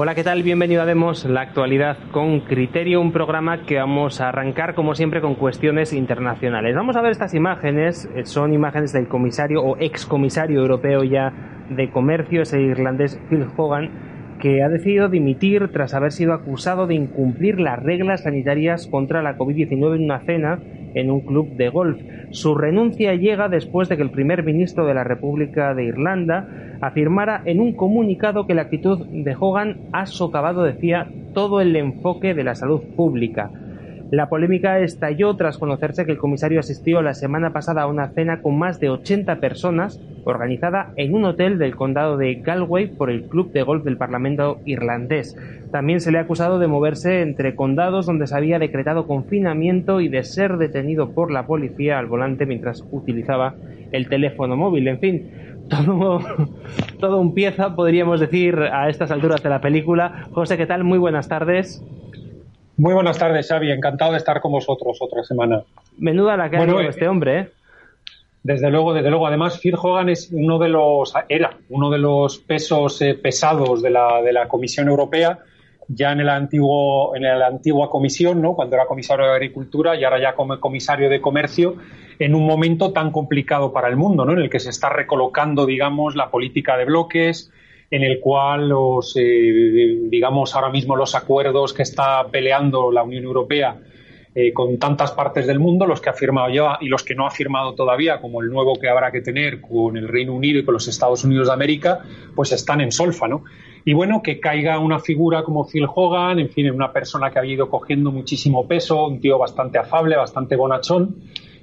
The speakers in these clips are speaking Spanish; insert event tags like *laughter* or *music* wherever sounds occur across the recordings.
Hola, ¿qué tal? Bienvenido a Demos, la actualidad con criterio, un programa que vamos a arrancar como siempre con cuestiones internacionales. Vamos a ver estas imágenes, eh, son imágenes del comisario o excomisario europeo ya de comercio, ese irlandés Phil Hogan, que ha decidido dimitir tras haber sido acusado de incumplir las reglas sanitarias contra la COVID-19 en una cena en un club de golf. Su renuncia llega después de que el primer ministro de la República de Irlanda afirmara en un comunicado que la actitud de Hogan ha socavado, decía, todo el enfoque de la salud pública. La polémica estalló tras conocerse que el comisario asistió la semana pasada a una cena con más de 80 personas organizada en un hotel del condado de Galway por el Club de Golf del Parlamento irlandés. También se le ha acusado de moverse entre condados donde se había decretado confinamiento y de ser detenido por la policía al volante mientras utilizaba el teléfono móvil. En fin, *laughs* todo, todo un pieza, podríamos decir, a estas alturas de la película. José, ¿qué tal? Muy buenas tardes. Muy buenas tardes, Xavi. Encantado de estar con vosotros otra semana. Menuda la que ha bueno, este hombre, ¿eh? Desde luego, desde luego. Además, Phil Hogan es uno de los, era uno de los pesos eh, pesados de la, de la Comisión Europea, ya en el antiguo, en la antigua comisión, ¿no? Cuando era comisario de Agricultura y ahora ya como comisario de Comercio, en un momento tan complicado para el mundo, ¿no? En el que se está recolocando, digamos, la política de bloques, en el cual los, eh, digamos, ahora mismo los acuerdos que está peleando la Unión Europea eh, con tantas partes del mundo, los que ha firmado ya y los que no ha firmado todavía, como el nuevo que habrá que tener con el Reino Unido y con los Estados Unidos de América, pues están en solfa, ¿no? Y bueno, que caiga una figura como Phil Hogan, en fin, una persona que ha ido cogiendo muchísimo peso, un tío bastante afable, bastante bonachón,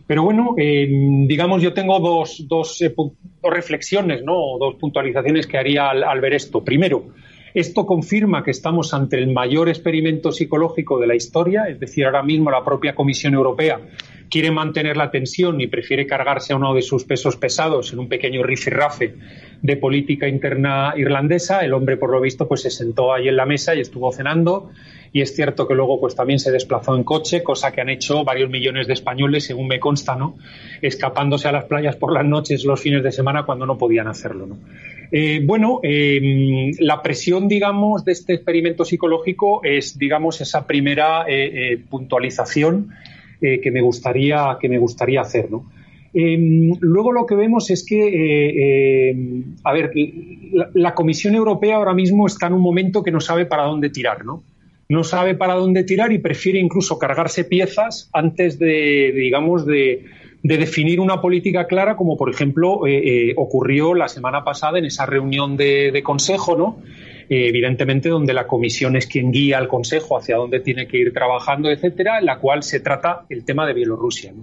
pero bueno, eh, digamos, yo tengo dos, dos, eh, dos, reflexiones, ¿no? dos puntualizaciones que haría al, ver esto. Primero, esto confirma que estamos ante el mayor experimento psicológico de la historia, es decir, ahora mismo la propia Comisión Europea quiere mantener la tensión y prefiere cargarse a uno de sus pesos pesados en un pequeño rifirrafe de política interna irlandesa. El hombre, por lo visto, pues se sentó ahí en la mesa y estuvo cenando y es cierto que luego pues también se desplazó en coche, cosa que han hecho varios millones de españoles, según me consta, ¿no? Escapándose a las playas por las noches los fines de semana cuando no podían hacerlo, ¿no? Eh, bueno, em, la presión, digamos, de este experimento psicológico es, digamos, esa primera eh, eh, que me gustaría que me gustaría hacer, ¿no? Em, luego lo que vemos es que, em, a ver, la, Comisión Europea ahora mismo está en un momento que no sabe para dónde tirar, ¿no? no sabe para dónde tirar y prefiere incluso cargarse piezas antes de, digamos, de, definir una política clara, como por ejemplo eh, eh, ocurrió la semana pasada en esa reunión de, consejo, ¿no? Evidentemente donde la comisión es quien guía al consejo hacia dónde tiene que ir trabajando, etcétera, en la cual se trata el tema de Bielorrusia.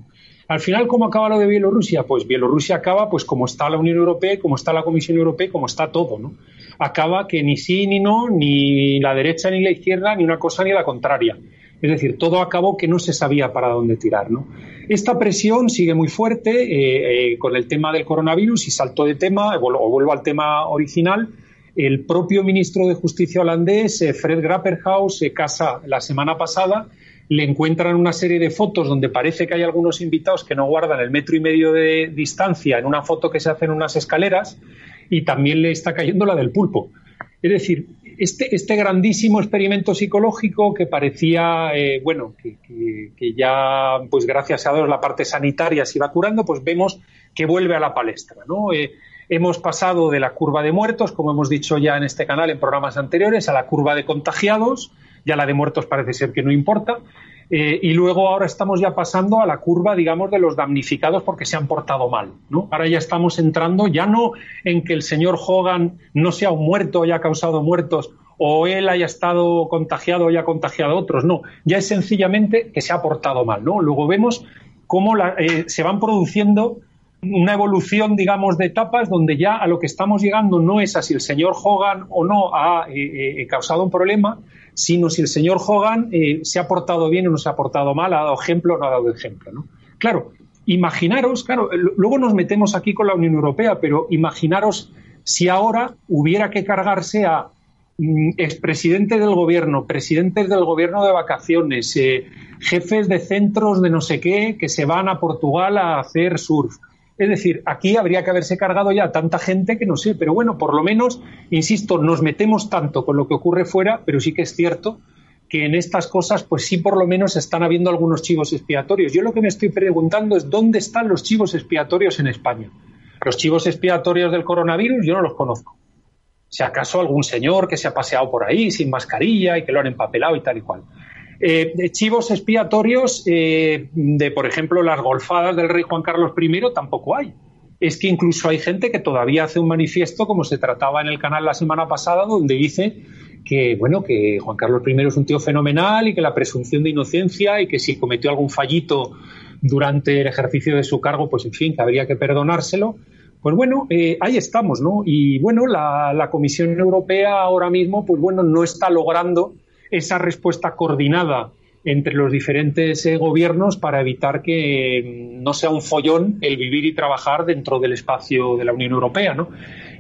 Al final, ¿cómo acaba lo de Bielorrusia? Pues Bielorrusia acaba pues como está la Unión Europea, como está la Comisión Europea, como está todo, ¿no? Acaba que ni sí ni no, ni la derecha ni la izquierda, ni una cosa ni la contraria. Es decir, todo acabó que no se sabía para dónde tirar, ¿no? Esta presión sigue muy fuerte eh, eh, con el tema del coronavirus y salto de tema, o vuelvo al tema original. El propio ministro de Justicia holandés, eh, Fred Grapperhaus, se casa la semana pasada le encuentran una serie de fotos donde parece que hay algunos invitados que no guardan el metro y medio de distancia en una foto que se hace en unas escaleras y también le está cayendo la del pulpo. Es decir, este, este grandísimo experimento psicológico que parecía, eh, bueno, que, ya, pues gracias a Dios, la parte sanitaria se iba curando, pues vemos que vuelve a la palestra, ¿no? Eh, hemos pasado de la curva de muertos, como hemos dicho ya en este canal en programas anteriores, a la curva de contagiados, ya la de muertos parece ser que no importa. Eh, y luego ahora estamos ya pasando a la curva, digamos, de los damnificados porque se han portado mal. ¿no? Ahora ya estamos entrando ya no en que el señor Hogan no sea un muerto haya causado muertos o él haya estado contagiado haya contagiado a otros. No, ya es sencillamente que se ha portado mal. ¿no? Luego vemos cómo eh, se van produciendo una evolución, digamos, de etapas donde ya a lo que estamos llegando no es a si el señor Hogan o no ha eh, causado un problema, sino si el señor Hogan eh, se ha portado bien o no se ha portado mal, ha dado ejemplo o no ha dado ejemplo. ¿no? Claro, imaginaros, claro, luego nos metemos aquí con la Unión Europea, pero imaginaros si ahora hubiera que cargarse a mm, expresidentes del gobierno, presidentes del gobierno de vacaciones, eh, jefes de centros de no sé qué que se van a Portugal a hacer surf, Es decir, aquí habría que haberse cargado ya tanta gente que no sé, pero bueno, por lo menos, insisto, nos metemos tanto con lo que ocurre fuera, pero sí que es cierto que en estas cosas, pues sí, por lo menos están habiendo algunos chivos expiatorios. Yo lo que me estoy preguntando es dónde están los chivos expiatorios en España. Los chivos expiatorios del coronavirus yo no los conozco. Si acaso algún señor que se ha paseado por ahí sin mascarilla y que lo han empapelado y tal y cual. Eh, chivos expiatorios eh, de, por ejemplo, las golfadas del rey Juan Carlos I tampoco hay. Es que incluso hay gente que todavía hace un manifiesto, como se trataba en el canal la semana pasada, donde dice que bueno que Juan Carlos I es un tío fenomenal y que la presunción de inocencia y que si cometió algún fallito durante el ejercicio de su cargo, pues en fin, que habría que perdonárselo. Pues bueno, eh, ahí estamos, ¿no? Y bueno, la, la, Comisión Europea ahora mismo, pues bueno, no está logrando esa respuesta coordinada entre los diferentes eh, gobiernos para evitar que mm, no sea un follón el vivir y trabajar dentro del espacio de la Unión Europea, ¿no?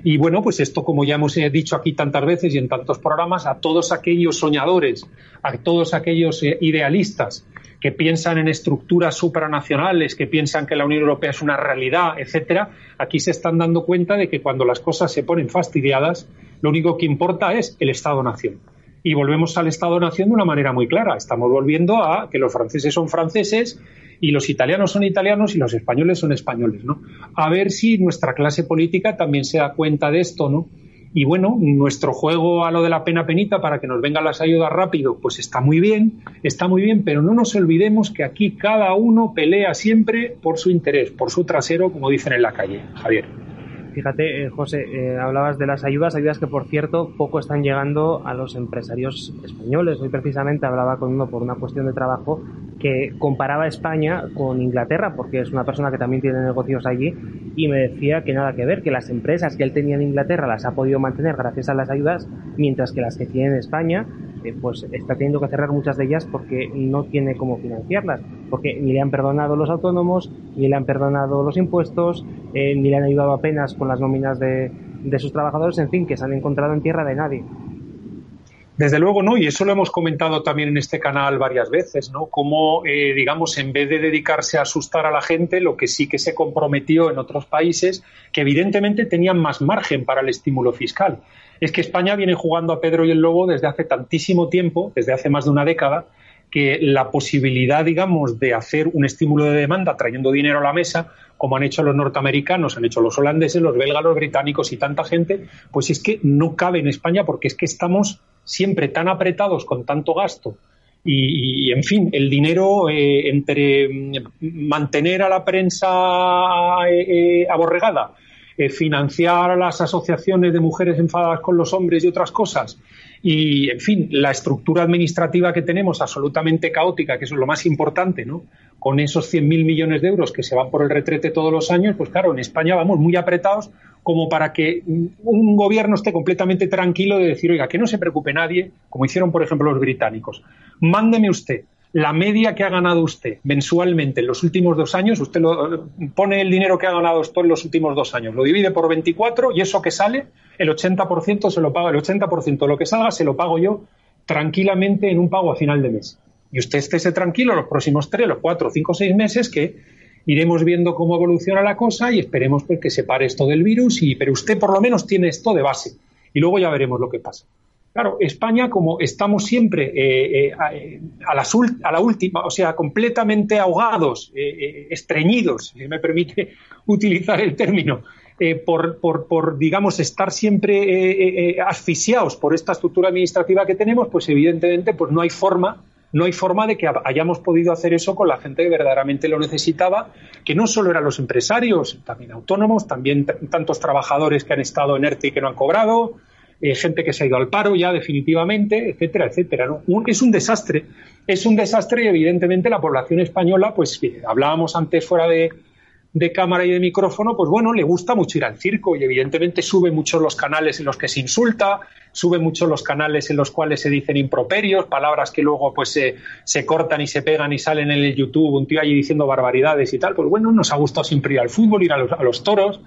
Y bueno, pues esto, como ya hemos eh, dicho aquí tantas veces y en tantos programas, a todos aquellos soñadores, a todos aquellos eh, idealistas que piensan en estructuras supranacionales, que piensan que la Unión Europea es una realidad, etcétera, aquí se están dando cuenta de que cuando las cosas se ponen fastidiadas, lo único que importa es el Estado-nación. Y volvemos al Estado-nación de una manera muy clara. Estamos volviendo a que los franceses son franceses y los italianos son italianos y los españoles son españoles, ¿no? A ver si nuestra clase política también se da cuenta de esto, ¿no? Y bueno, nuestro juego a lo de la pena penita para que nos vengan las ayudas rápido, pues está muy bien, está muy bien, pero no nos olvidemos que aquí cada uno pelea siempre por su interés, por su trasero, como dicen en la calle, Javier. Fíjate, eh, José, eh, hablabas de las ayudas, ayudas que por cierto poco están llegando a los empresarios españoles. Hoy precisamente hablaba con uno por una cuestión de trabajo que comparaba España con Inglaterra, porque es una persona que también tiene negocios allí, y me decía que nada que ver, que las empresas que él tenía en Inglaterra las ha podido mantener gracias a las ayudas, mientras que las que tiene en España eh, pues está teniendo que cerrar muchas de ellas porque no tiene cómo financiarlas, porque ni le han perdonado los autónomos, ni le han perdonado los impuestos, eh, ni le han ayudado apenas con las nóminas de, sus trabajadores, en fin, que se han encontrado en tierra de nadie. Desde luego, ¿no? Y eso lo hemos comentado también en este canal varias veces, ¿no? Cómo, eh, digamos, en vez de dedicarse a asustar a la gente, lo que sí que se comprometió en otros países, que evidentemente tenían más margen para el estímulo fiscal. Es que España viene jugando a Pedro y el Lobo desde hace tantísimo tiempo, desde hace más de una década, que la posibilidad, digamos, de hacer un estímulo de demanda trayendo dinero a la mesa, como han hecho los norteamericanos, han hecho los holandeses, los belgas, los británicos y tanta gente, pues es que no cabe en España porque es que estamos siempre tan apretados con tanto gasto. Y, en fin, el dinero eh, entre mm, mantener a la prensa eh, eh, financiar a las asociaciones de mujeres enfadadas con los hombres y otras cosas, y, en fin, la estructura administrativa que tenemos absolutamente caótica, que es lo más importante, ¿no? Con esos 100.000 millones de euros que se van por el retrete todos los años, pues claro, en España vamos muy apretados como para que un gobierno esté completamente tranquilo de decir, oiga, que no se preocupe nadie, como hicieron, por ejemplo, los británicos. Mándeme usted la media que ha ganado usted mensualmente en los últimos dos años, usted lo, pone el dinero que ha ganado usted en los últimos dos años, lo divide por 24 y eso que sale, el 80% se lo paga, el 80% de lo que salga se lo pago yo tranquilamente en un pago a final de mes. Y usted esté tranquilo los próximos tres, los cuatro, cinco, seis meses que iremos viendo cómo evoluciona la cosa y esperemos pues, que se pare esto del virus, y, pero usted por lo menos tiene esto de base y luego ya veremos lo que pasa. Claro, España, como estamos siempre eh, eh, a, la última, o sea, completamente ahogados, eh, estreñidos, si me permite *laughs* utilizar el término, por, por, por, digamos, estar siempre asfixiados por esta estructura administrativa que tenemos, pues evidentemente pues no hay forma no hay forma de que hayamos podido hacer eso con la gente que verdaderamente lo necesitaba, que no solo eran los empresarios, también autónomos, también tantos trabajadores que han estado en ERTE y que no han cobrado, eh, gente que se ha ido al paro ya definitivamente, etcétera, etcétera. es un desastre, es un desastre y evidentemente la población española, pues hablábamos antes fuera de, cámara y de micrófono, pues bueno, le gusta mucho ir al circo y evidentemente sube mucho los canales en los que se insulta, sube mucho los canales en los cuales se dicen improperios, palabras que luego pues se, se cortan y se pegan y salen en el YouTube, un tío allí diciendo barbaridades y tal, pues bueno, nos ha gustado siempre ir al fútbol, ir a los toros,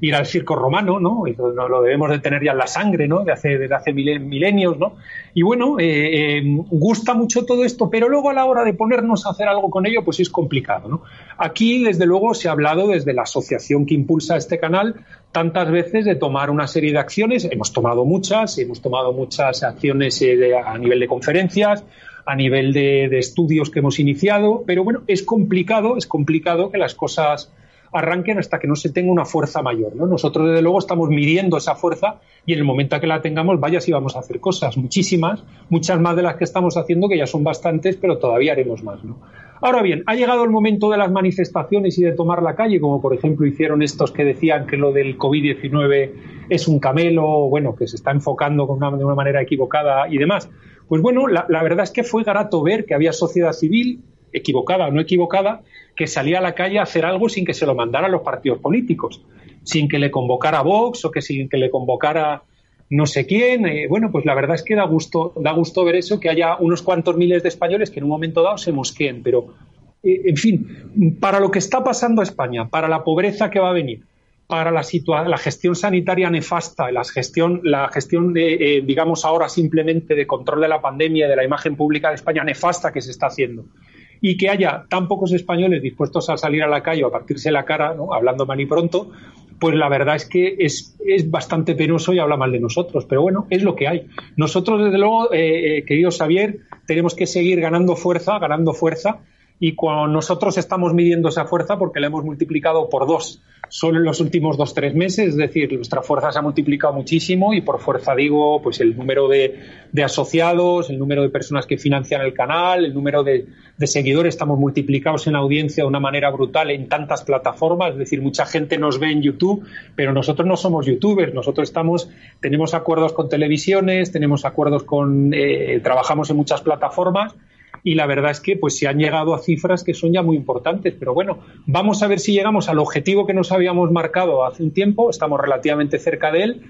ir al circo romano, ¿no? Y lo debemos de tener ya en la sangre, ¿no? De hace, de hace milenios, ¿no? Y bueno, eh, eh, gusta mucho todo esto, pero luego a la hora de ponernos a hacer algo con ello, pues es complicado, ¿no? Aquí, desde luego, se ha hablado desde la asociación que impulsa este canal tantas veces de tomar una serie de acciones. Hemos tomado muchas, hemos tomado muchas acciones eh, a nivel de conferencias, a nivel de, estudios que hemos iniciado, pero bueno, es complicado, es complicado que las cosas arranquen hasta que no se tenga una fuerza mayor. ¿no? Nosotros, desde luego, estamos midiendo esa fuerza y en el momento que la tengamos, vaya si vamos a hacer cosas, muchísimas, muchas más de las que estamos haciendo, que ya son bastantes, pero todavía haremos más. ¿no? Ahora bien, ha llegado el momento de las manifestaciones y de tomar la calle, como por ejemplo hicieron estos que decían que lo del COVID-19 es un camelo, bueno, que se está enfocando de una manera equivocada y demás. Pues bueno, la, la verdad es que fue grato ver que había sociedad civil, equivocada o no equivocada, que salía a la calle a hacer algo sin que se lo mandaran los partidos políticos, sin que le convocara Vox o que sin que le convocara no sé quién. Eh, bueno, pues la verdad es que da gusto, da gusto ver eso, que haya unos cuantos miles de españoles que en un momento dado se mosqueen, pero eh, en fin, para lo que está pasando a España, para la pobreza que va a venir, para la, la gestión sanitaria nefasta, la gestión, la gestión eh, digamos ahora simplemente de control de la pandemia, de la imagen pública de España nefasta que se está haciendo, y que haya tan pocos españoles dispuestos a salir a la calle o a partirse la cara, hablando mal y pronto, pues la verdad es que es, es, bastante penoso y habla mal de nosotros. Pero bueno, es lo que hay. Nosotros, desde luego, eh, eh querido Xavier, tenemos que seguir ganando fuerza, ganando fuerza y cuando nosotros estamos midiendo esa fuerza porque la hemos multiplicado por dos solo en los últimos dos tres meses, es decir, nuestra fuerza se ha multiplicado muchísimo y por fuerza digo, pues el número de, asociados, el número de personas que financian el canal, el número de, seguidores, estamos multiplicados en audiencia de una manera brutal en tantas plataformas, es decir, mucha gente nos ve en YouTube, pero nosotros no somos youtubers, nosotros estamos, tenemos acuerdos con televisiones, tenemos acuerdos con, eh, trabajamos en muchas plataformas y la verdad es que pues se han llegado a cifras que son ya muy importantes. Pero bueno, vamos a ver si llegamos al objetivo que nos habíamos marcado hace un tiempo, estamos relativamente cerca de él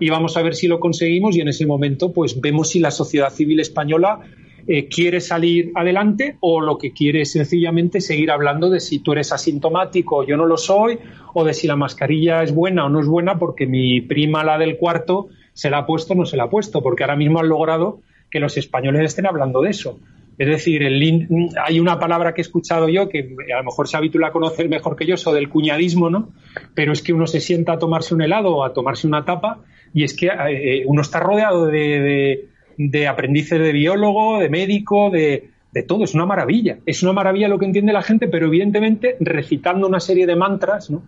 y vamos a ver si lo conseguimos y en ese momento pues vemos si la sociedad civil española eh, quiere salir adelante o lo que quiere es sencillamente seguir hablando de si tú eres asintomático o yo no lo soy o de si la mascarilla es buena o no es buena porque mi prima la del cuarto se la ha puesto o no se la ha puesto porque ahora mismo han logrado que los españoles estén hablando de eso. Es decir, el, hay una palabra que he escuchado yo que a lo mejor Xavi la conocer mejor que yo, eso del cuñadismo, ¿no? Pero es que uno se sienta a tomarse un helado o a tomarse una tapa y es que eh, uno está rodeado de, de, aprendices de biólogo, de médico, de, de todo. Es una maravilla. Es una maravilla lo que entiende la gente, pero evidentemente recitando una serie de mantras, ¿no?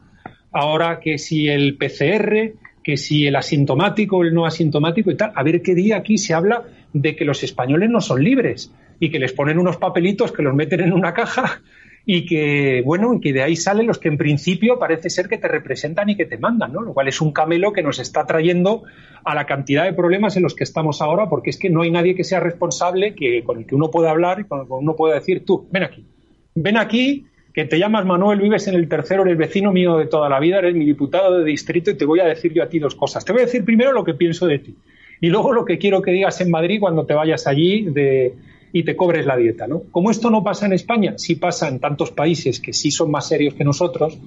Ahora que si el PCR, que si el asintomático, el no asintomático y tal, a ver qué día aquí se habla de que los españoles no son libres y que les ponen unos papelitos que los meten en una caja y que, bueno, y que de ahí salen los que en principio parece ser que te representan y que te mandan, ¿no? Lo cual es un camelo que nos está trayendo a la cantidad de problemas en los que estamos ahora, porque es que no hay nadie que sea responsable que, con el que uno pueda hablar y con el que uno pueda decir, tú, ven aquí, ven aquí, que te llamas Manuel, vives en el tercero, eres vecino mío de toda la vida, eres mi diputado de distrito y te voy a decir yo a ti dos cosas. Te voy a decir primero lo que pienso de ti y luego lo que quiero que digas en Madrid cuando te vayas allí de, y te cobres la dieta. ¿no? Como esto no pasa en España, sí pasa en tantos países que sí son más serios que nosotros,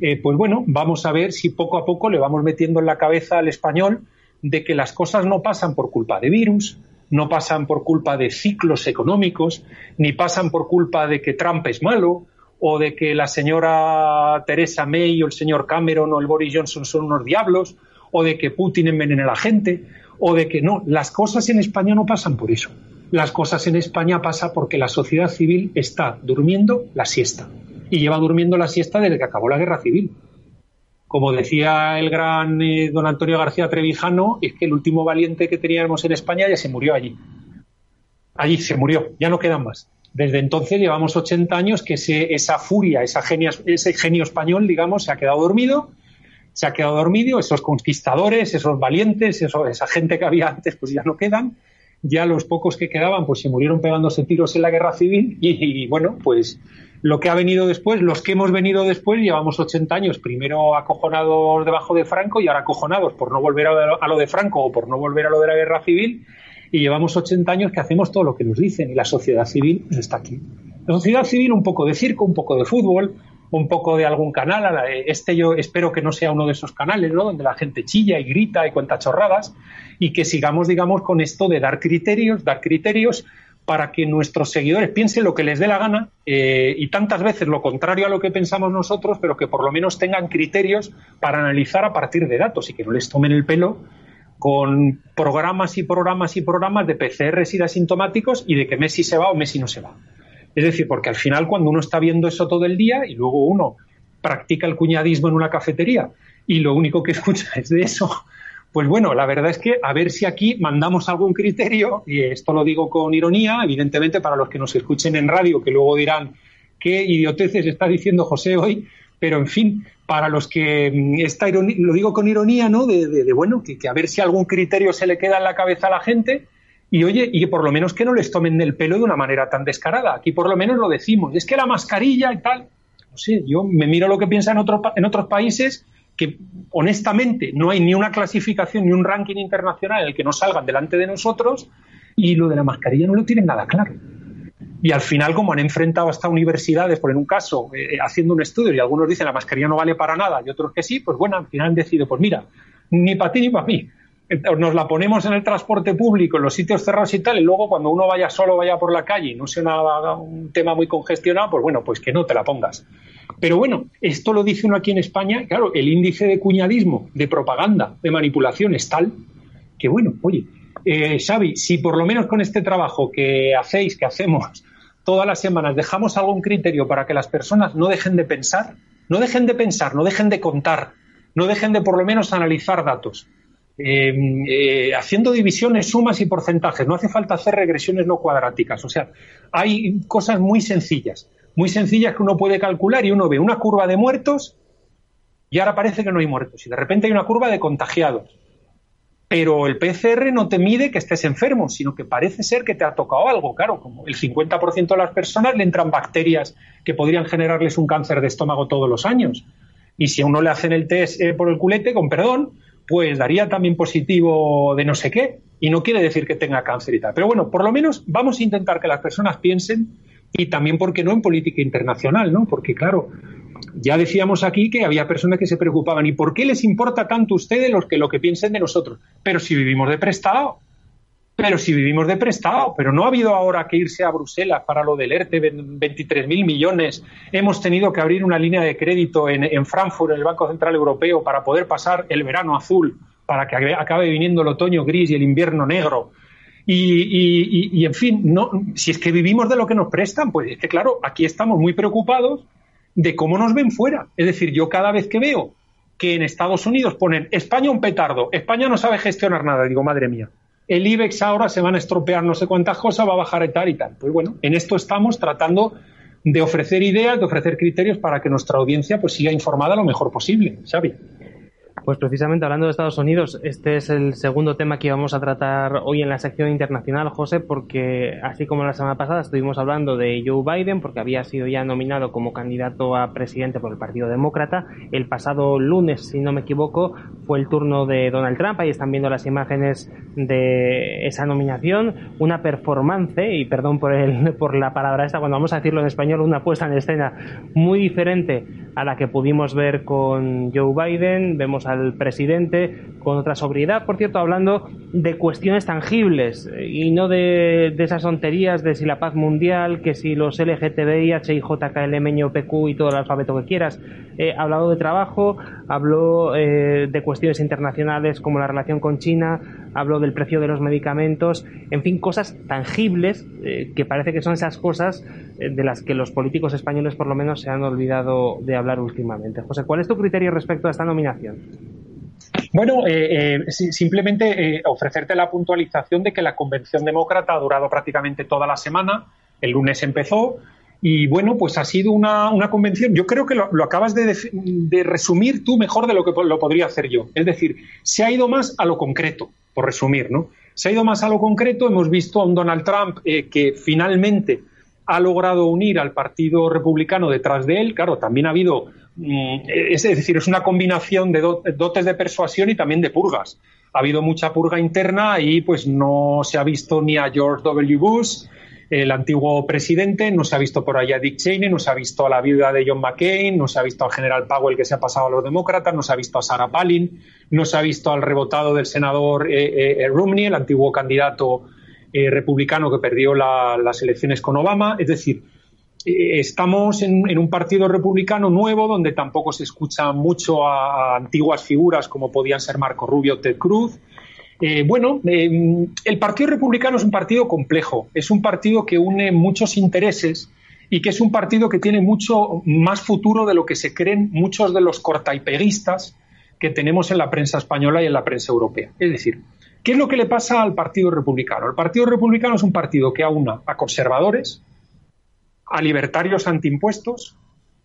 eh, pues bueno, vamos a ver si poco a poco le vamos metiendo en la cabeza al español de que las cosas no pasan por culpa de virus, no pasan por culpa de ciclos económicos, ni pasan por culpa de que Trump es malo, o de que la señora Teresa May o el señor Cameron o el Boris Johnson son unos diablos, o de que Putin envenena a la gente, o de que no, las cosas en España no pasan por eso las cosas en España pasa porque la sociedad civil está durmiendo la siesta y lleva durmiendo la siesta desde que acabó la guerra civil. Como decía el gran eh, don Antonio García Trevijano, es que el último valiente que teníamos en España ya se murió allí. Allí se murió, ya no quedan más. Desde entonces llevamos 80 años que esa furia, esa ese genio español, digamos, se ha quedado dormido se ha quedado dormido, esos conquistadores, esos valientes, esa gente que había antes, pues ya no quedan, ya los pocos que quedaban pues se murieron pegándose tiros en la guerra civil y, bueno, pues lo que ha venido después, los que hemos venido después, llevamos 80 años, primero acojonados debajo de Franco y ahora acojonados por no volver a lo de Franco o por no volver a lo de la guerra civil y llevamos 80 años que hacemos todo lo que nos dicen y la sociedad civil pues, está aquí. La sociedad civil un poco de circo, un poco de fútbol, un poco de algún canal. Este yo espero que no sea uno de esos canales, ¿no? Donde la gente chilla y grita y cuenta chorradas y que sigamos, digamos, con esto de dar criterios, dar criterios para que nuestros seguidores piensen lo que les dé la gana eh, y tantas veces lo contrario a lo que pensamos nosotros, pero que por lo menos tengan criterios para analizar a partir de datos y que no les tomen el pelo con programas y programas y programas de PCRs y de asintomáticos y de que Messi se va o Messi no se va. Es decir, porque al final cuando uno está viendo eso todo el día y luego uno practica el cuñadismo en una cafetería y lo único que *laughs* escucha es de eso, pues bueno, la verdad es que a ver si aquí mandamos algún criterio, y esto lo digo con ironía, evidentemente para los que nos escuchen en radio, que luego dirán qué idioteces está diciendo José hoy, pero en fin, para los que mm, esta ironía, lo digo con ironía, ¿no? De, bueno, que, que, a ver si algún criterio se le queda en la cabeza a la gente y oye, y por lo menos que no les tomen el pelo de una manera tan descarada. Aquí por lo menos lo decimos. Es que la mascarilla y tal. No sé, yo me miro lo que piensan en, en otros países que honestamente no hay ni una clasificación ni un ranking internacional en el que no salgan delante de nosotros y lo de la mascarilla no lo tienen nada claro. Y al final, como han enfrentado hasta universidades, por en un caso, eh, haciendo un estudio y algunos dicen la mascarilla no vale para nada y otros que sí, pues bueno, al final han decidido, pues mira, ni para ti ni para mí nos la ponemos en el transporte público, en los sitios cerrados y tal, y luego cuando uno vaya solo, vaya por la calle y no sea un tema muy congestionado, pues bueno, pues que no te la pongas. Pero bueno, esto lo dice uno aquí en España, claro, el índice de cuñadismo, de propaganda, de manipulación es tal que bueno, oye, eh, Xavi, si por lo menos con este trabajo que hacéis, que hacemos todas las semanas, dejamos algún criterio para que las personas no dejen de pensar, no dejen de pensar, no dejen de contar, no dejen de por lo menos analizar datos Em, eh, haciendo divisiones, sumas y porcentajes. No hace falta hacer regresiones no cuadráticas. O sea, hay cosas muy sencillas, muy sencillas que uno puede calcular y uno ve una curva de muertos y ahora parece que no hay muertos. Y de repente hay una curva de contagiados. Pero el PCR no te mide que estés enfermo, sino que parece ser que te ha tocado algo. Claro, como el 50% de las personas le entran bacterias que podrían generarles un cáncer de estómago todos los años. Y si a uno le hacen el test eh, por el culete, con perdón, pues daría también positivo de no sé qué, y no quiere decir que tenga cáncer y tal. Pero bueno, por lo menos vamos a intentar que las personas piensen, y también, porque no?, en política internacional, ¿no? Porque, claro, ya decíamos aquí que había personas que se preocupaban, ¿y por qué les importa tanto a ustedes los que, lo que piensen de nosotros? Pero si vivimos de prestado, pero si vivimos de prestado, pero no ha habido ahora que irse a Bruselas para lo del ERTE, 23.000 millones. Hemos tenido que abrir una línea de crédito en, Frankfurt, en el Banco Central Europeo, para poder pasar el verano azul, para que acabe viniendo el otoño gris y el invierno negro. Y, en fin, no, si es que vivimos de lo que nos prestan, pues es que claro, aquí estamos muy preocupados de cómo nos ven fuera. Es decir, yo cada vez que veo que en Estados Unidos ponen España un petardo, España no sabe gestionar nada, digo, madre mía el IBEX ahora se van a estropear no sé cuántas cosas, va a bajar y tal y tal. Pues bueno, en esto estamos tratando de ofrecer ideas, de ofrecer criterios para que nuestra audiencia pues siga informada lo mejor posible, Xavi. Pues precisamente hablando de Estados Unidos, este es el segundo tema que vamos a tratar hoy en la sección internacional, José, porque así como la semana pasada estuvimos hablando de Joe Biden, porque había sido ya nominado como candidato a presidente por el Partido Demócrata, el pasado lunes, si no me equivoco, fue el turno de Donald Trump, ahí están viendo las imágenes de esa nominación, una performance, y perdón por, el, por la palabra esta, cuando vamos a decirlo en español, una puesta en escena muy diferente a la que pudimos ver con Joe Biden, vemos al presidente con otra sobriedad, por cierto, hablando de cuestiones tangibles eh, y no de, esas tonterías de si la paz mundial, que si los LGTBI, HIJKLM, PQ y todo el alfabeto que quieras. Eh, ha hablado de trabajo, habló eh, de cuestiones internacionales como la relación con China, habló del precio de los medicamentos, en fin, cosas tangibles que parece que son esas cosas de las que los políticos españoles por lo menos se han olvidado de hablar últimamente. José, ¿cuál es tu criterio respecto a esta nominación? Bueno, eh, eh, simplemente eh, ofrecerte la puntualización de que la convención demócrata ha durado prácticamente toda la semana. El lunes empezó y bueno, pues ha sido una, convención. Yo creo que lo, acabas de, de, resumir tú mejor de lo que lo podría hacer yo. Es decir, se ha ido más a lo concreto, por resumir, ¿no? Se ha ido más a lo concreto. Hemos visto a un Donald Trump que finalmente ha logrado unir al Partido Republicano detrás de él. Claro, también ha habido, mm, es decir, es una combinación de dotes de persuasión y también de purgas. Ha habido mucha purga interna y pues no se ha visto ni a George W. Bush, el antiguo presidente, no se ha visto por allá Dick Cheney, no se ha visto a la viuda de John McCain, no se ha visto al general Powell que se ha pasado a los demócratas, no se ha visto a Sarah Palin, no se ha visto al rebotado del senador eh, eh, Romney, el antiguo candidato eh, republicano que perdió las elecciones con Obama. Es decir, estamos en, un partido republicano nuevo donde tampoco se escucha mucho a, a antiguas figuras como podían ser Marco Rubio o Ted Cruz eh, bueno, eh, el Partido Republicano es un partido complejo, es un partido que une muchos intereses y que es un partido que tiene mucho más futuro de lo que se creen muchos de los cortaipeguistas que tenemos en la prensa española y en la prensa europea. Es decir, ¿qué es lo que le pasa al Partido Republicano? El Partido Republicano es un partido que aúna a conservadores, a libertarios antiimpuestos,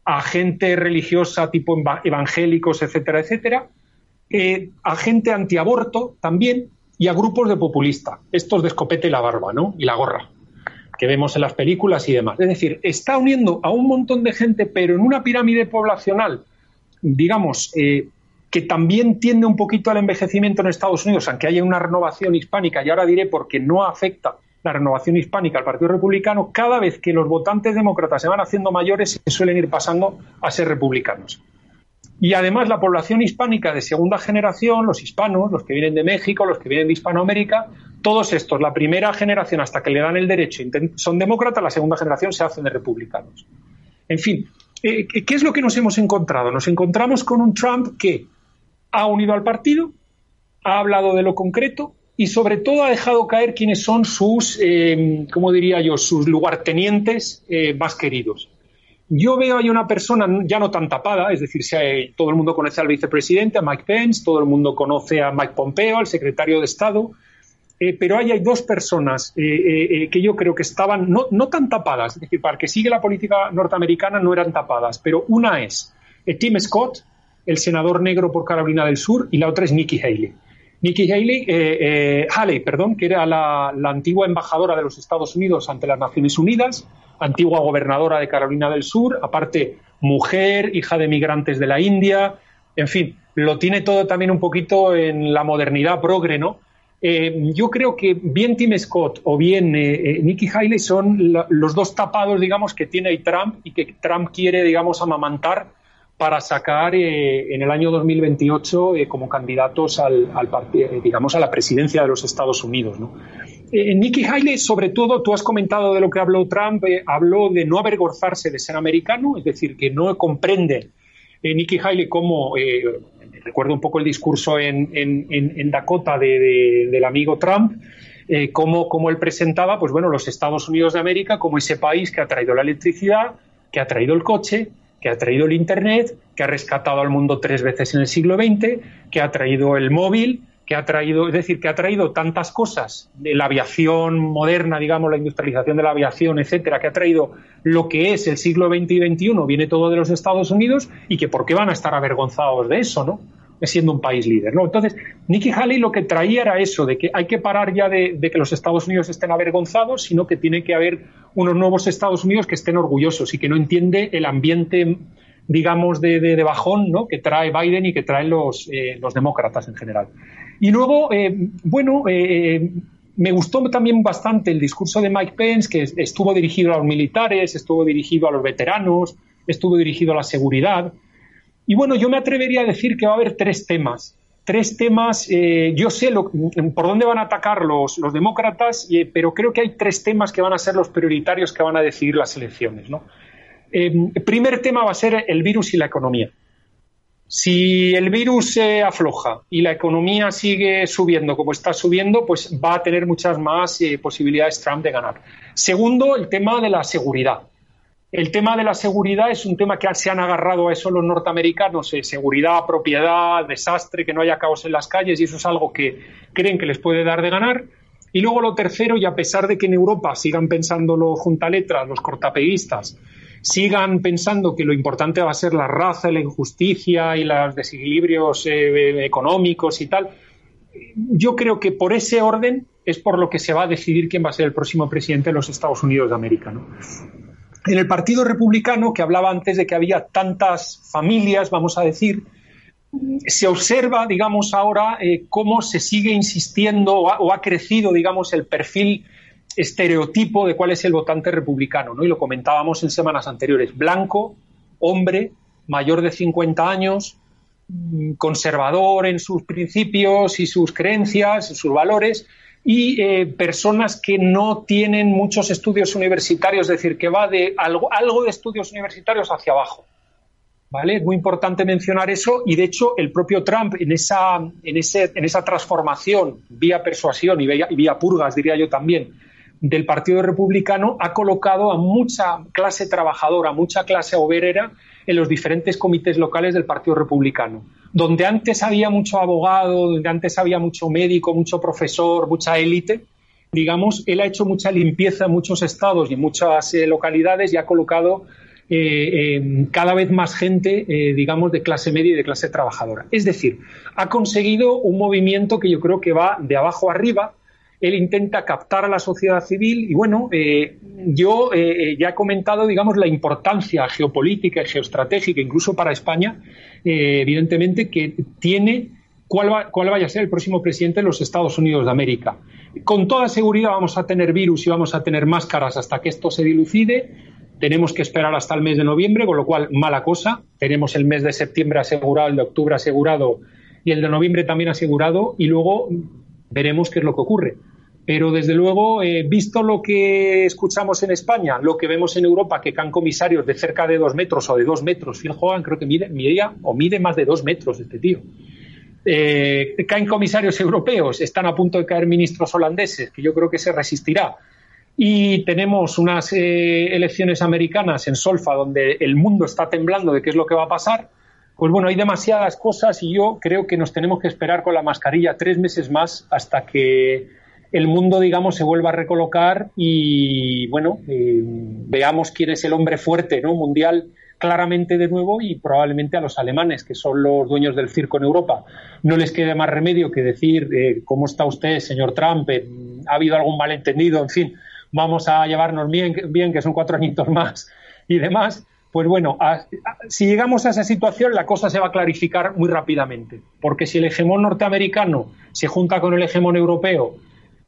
a gente religiosa tipo evangélicos, etcétera, etcétera, eh, a gente antiaborto también y a grupos de populistas, estos de escopete y la barba, ¿no? Y la gorra, que vemos en las películas y demás. Es decir, está uniendo a un montón de gente, pero en una pirámide poblacional, digamos, eh, que también tiende un poquito al envejecimiento en Estados Unidos, aunque haya una renovación hispánica, y ahora diré porque no afecta la renovación hispánica al Partido Republicano, cada vez que los votantes demócratas se van haciendo mayores, se suelen ir pasando a ser republicanos. Y además la población hispánica de segunda generación, los hispanos, los que vienen de México, los que vienen de Hispanoamérica, todos estos, la primera generación hasta que le dan el derecho son demócratas, la segunda generación se hacen de republicanos. En fin, eh, ¿qué es lo que nos hemos encontrado? Nos encontramos con un Trump que ha unido al partido, ha hablado de lo concreto y sobre todo ha dejado caer quiénes son sus, eh, ¿cómo diría yo?, sus lugartenientes eh, más queridos. Yo veo ahí una persona ya no tan tapada, es decir, todo el mundo conoce al vicepresidente, a Mike Pence, todo el mundo conoce a Mike Pompeo, al secretario de Estado, eh, pero ahí hay dos personas eh, eh, que yo creo que estaban no, no, tan tapadas, es decir, para que sigue la política norteamericana no eran tapadas, pero una es Tim Scott, el senador negro por Carolina del Sur, y la otra es Nikki Haley. Nikki Haley, Haley, perdón, que era la antigua embajadora de los Estados Unidos ante las Naciones Unidas, antigua gobernadora de Carolina del Sur, aparte mujer, hija de migrantes de la India, en fin, lo tiene todo también un poquito en la modernidad progre, ¿no? Eh, yo creo que bien Tim Scott o bien eh, eh, Nikki Haley son los dos tapados, digamos, que tiene ahí Trump y que Trump quiere, digamos, amamantar para sacar en el año 2028 como candidatos al, al digamos, a la presidencia de los Estados Unidos. ¿no? Eh, Nikki Haley, sobre todo, tú has comentado de lo que habló Trump, eh, habló de no avergonzarse de ser americano, es decir, que no comprende eh, Nikki Haley como, recuerdo un poco el discurso en, Dakota del amigo Trump, como, como él presentaba, pues bueno, los Estados Unidos de América como ese país que ha traído la electricidad, que ha traído el coche, que ha traído el Internet, que ha rescatado al mundo tres veces en el siglo XX, que ha traído el móvil, que ha traído, es decir, que ha traído tantas cosas de la aviación moderna, digamos, la industrialización de la aviación, etcétera, que ha traído lo que es el siglo XX y XXI, viene todo de los Estados Unidos y que por qué van a estar avergonzados de eso, ¿no? Siendo un país líder, ¿no? Entonces, Nikki Haley lo que traía era eso, de que hay que parar ya de, que los Estados Unidos estén avergonzados, sino que tiene que haber unos nuevos Estados Unidos que estén orgullosos y que no entiende el ambiente digamos, de, de, bajón ¿no? que trae Biden y que traen los, eh, los demócratas en general. Y luego, eh, bueno, eh, me gustó también bastante el discurso de Mike Pence, que estuvo dirigido a los militares, estuvo dirigido a los veteranos, estuvo dirigido a la seguridad. Y bueno, yo me atrevería a decir que va a haber tres temas. Tres temas, yo sé por dónde van a atacar los, demócratas, pero creo que hay tres temas que van a ser los prioritarios que van a decidir las elecciones. el eh, primer tema va a ser el virus y la economía. Si el virus se afloja y la economía sigue subiendo como está subiendo, pues va a tener muchas más eh, posibilidades Trump de ganar. Segundo, el tema de la seguridad. El tema de la seguridad es un tema que se han agarrado a eso los norteamericanos, eh, seguridad, propiedad, desastre, que no haya caos en las calles, y eso es algo que creen que les puede dar de ganar. Y luego lo tercero, y a pesar de que en Europa sigan pensando los juntaletras, los cortapeguistas, sigan pensando que lo importante va a ser la raza, la injusticia y los desequilibrios eh, económicos y tal, yo creo que por ese orden es por lo que se va a decidir quién va a ser el próximo presidente de los Estados Unidos de América. En el Partido Republicano, que hablaba antes de que había tantas familias, vamos a decir, se observa, digamos, ahora eh, cómo se sigue insistiendo o ha, crecido, digamos, el perfil estereotipo de cuál es el votante republicano, ¿no? Y lo comentábamos en semanas anteriores. Blanco, hombre, mayor de 50 años, mm, conservador en sus principios y sus creencias, sus valores, y eh, personas que no tienen muchos estudios universitarios, es decir, que va de algo, algo de estudios universitarios hacia abajo. ¿Vale? Es muy importante mencionar eso y de hecho el propio Trump en esa, en ese, en esa transformación vía persuasión y vía, y vía purgas, diría yo también, del Partido Republicano ha colocado a mucha clase trabajadora, mucha clase obrera en los diferentes comités locales del Partido Republicano. Donde antes había mucho abogado, donde antes había mucho médico, mucho profesor, mucha élite, digamos, él ha hecho mucha limpieza en muchos estados y en muchas eh, localidades y ha colocado eh, cada vez más gente, eh, digamos, de clase media y de clase trabajadora. Es decir, ha conseguido un movimiento que yo creo que va de abajo arriba, él intenta captar a la sociedad civil y bueno, eh, yo eh, ya he comentado, digamos, la importancia geopolítica y geoestratégica, incluso para España, eh, evidentemente, que tiene cuál, cuál vaya a ser el próximo presidente de los Estados Unidos de América. Con toda seguridad vamos a tener virus y vamos a tener máscaras hasta que esto se dilucide. Tenemos que esperar hasta el mes de noviembre, con lo cual, mala cosa. Tenemos el mes de septiembre asegurado, el de octubre asegurado y el de noviembre también asegurado. Y luego veremos qué es lo que ocurre. Pero desde luego, eh, visto lo que escuchamos en España, lo que vemos en Europa, que caen comisarios de cerca de dos metros o de dos metros, Phil Hogan creo que mide, o mide más de dos metros este tío. Eh, caen comisarios europeos, están a punto de caer ministros holandeses, que yo creo que se resistirá. Y tenemos unas eh, elecciones americanas en Solfa, donde el mundo está temblando de qué es lo que va a pasar pues bueno, hay demasiadas cosas y yo creo que nos tenemos que esperar con la mascarilla tres meses más hasta que el mundo, digamos, se vuelva a recolocar y, bueno, eh, veamos quién es el hombre fuerte, ¿no? Mundial claramente de nuevo y probablemente a los alemanes, que son los dueños del circo en Europa, no les quede más remedio que decir eh, cómo está usted, señor Trump, eh, ha habido algún malentendido, en fin, vamos a llevarnos bien, bien que son cuatro añitos más y demás pues bueno, si llegamos a esa situación, la cosa se va a clarificar muy rápidamente. Porque si el hegemón norteamericano se junta con el hegemón europeo,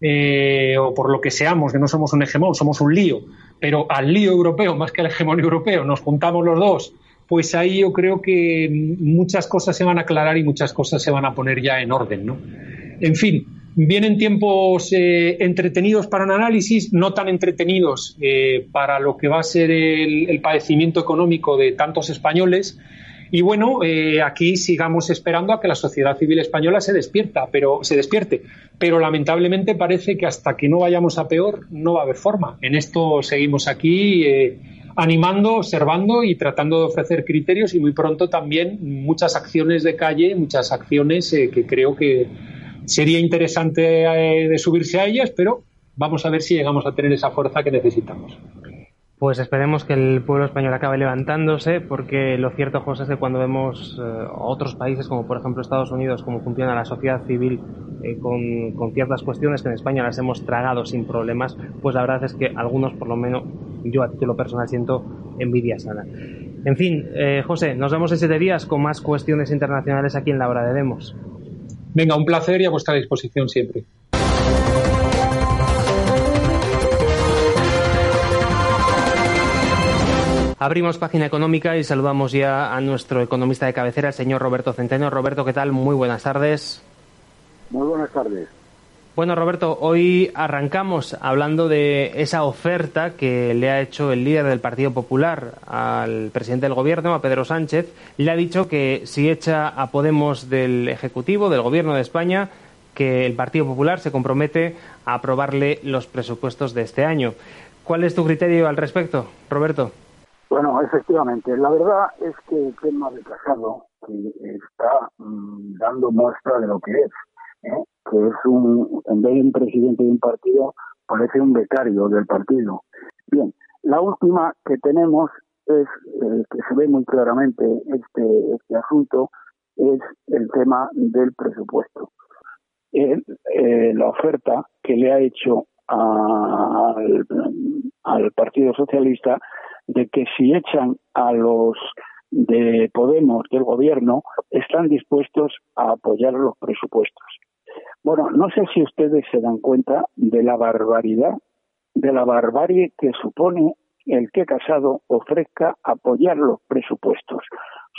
eh, o por lo que seamos, que no somos un hegemón, somos un lío, pero al lío europeo más que al hegemón europeo, nos juntamos los dos, pues ahí yo creo que muchas cosas se van a aclarar y muchas cosas se van a poner ya en orden, ¿no? En fin, Vienen tiempos eh, entretenidos para un análisis, no tan entretenidos eh, para lo que va a ser el, padecimiento económico de tantos españoles. Y bueno, eh, aquí sigamos esperando a que la sociedad civil española se despierta, pero se despierte. Pero lamentablemente parece que hasta que no vayamos a peor no va a haber forma. En esto seguimos aquí animando, observando y tratando de ofrecer criterios y muy pronto también muchas acciones de calle, muchas acciones que creo que sería interesante eh, de subirse a ellas, pero vamos a ver si llegamos a tener esa fuerza que necesitamos. Pues esperemos que el pueblo español acabe levantándose, porque lo cierto, José, es que cuando vemos eh, otros países, como por ejemplo Estados Unidos, cómo funciona la sociedad civil eh, con, con, ciertas cuestiones que en España las hemos tragado sin problemas, pues la verdad es que algunos, por lo menos yo a título personal, siento envidia sana. En fin, José, nos vemos en siete días con más cuestiones internacionales aquí en la hora de Demos. Venga, un placer y a vuestra disposición siempre. Abrimos página económica y saludamos ya a nuestro economista de cabecera, el señor Roberto Centeno. Roberto, ¿qué tal? Muy buenas tardes. Muy buenas tardes. Bueno, Roberto, hoy arrancamos hablando de esa oferta que le ha hecho el líder del Partido Popular al presidente del Gobierno, a Pedro Sánchez. Le ha dicho que si echa a Podemos del Ejecutivo, del Gobierno de España, que el Partido Popular se compromete a aprobarle los presupuestos de este año. ¿Cuál es tu criterio al respecto, Roberto? Bueno, efectivamente. La verdad es que el tema de Casado está mm, dando muestra de lo que es. ¿eh? Que es un, en vez de un presidente de un partido, parece un becario del partido. Bien, la última que tenemos es, eh, que se ve muy claramente este, este asunto, es el tema del presupuesto. Eh, la oferta que le ha hecho al, al Partido Socialista de que si echan a los de Podemos del gobierno están dispuestos a apoyar los presupuestos. Bueno, no sé si ustedes se dan cuenta de la barbaridad de la barbarie que supone el que Casado ofrezca apoyar los presupuestos.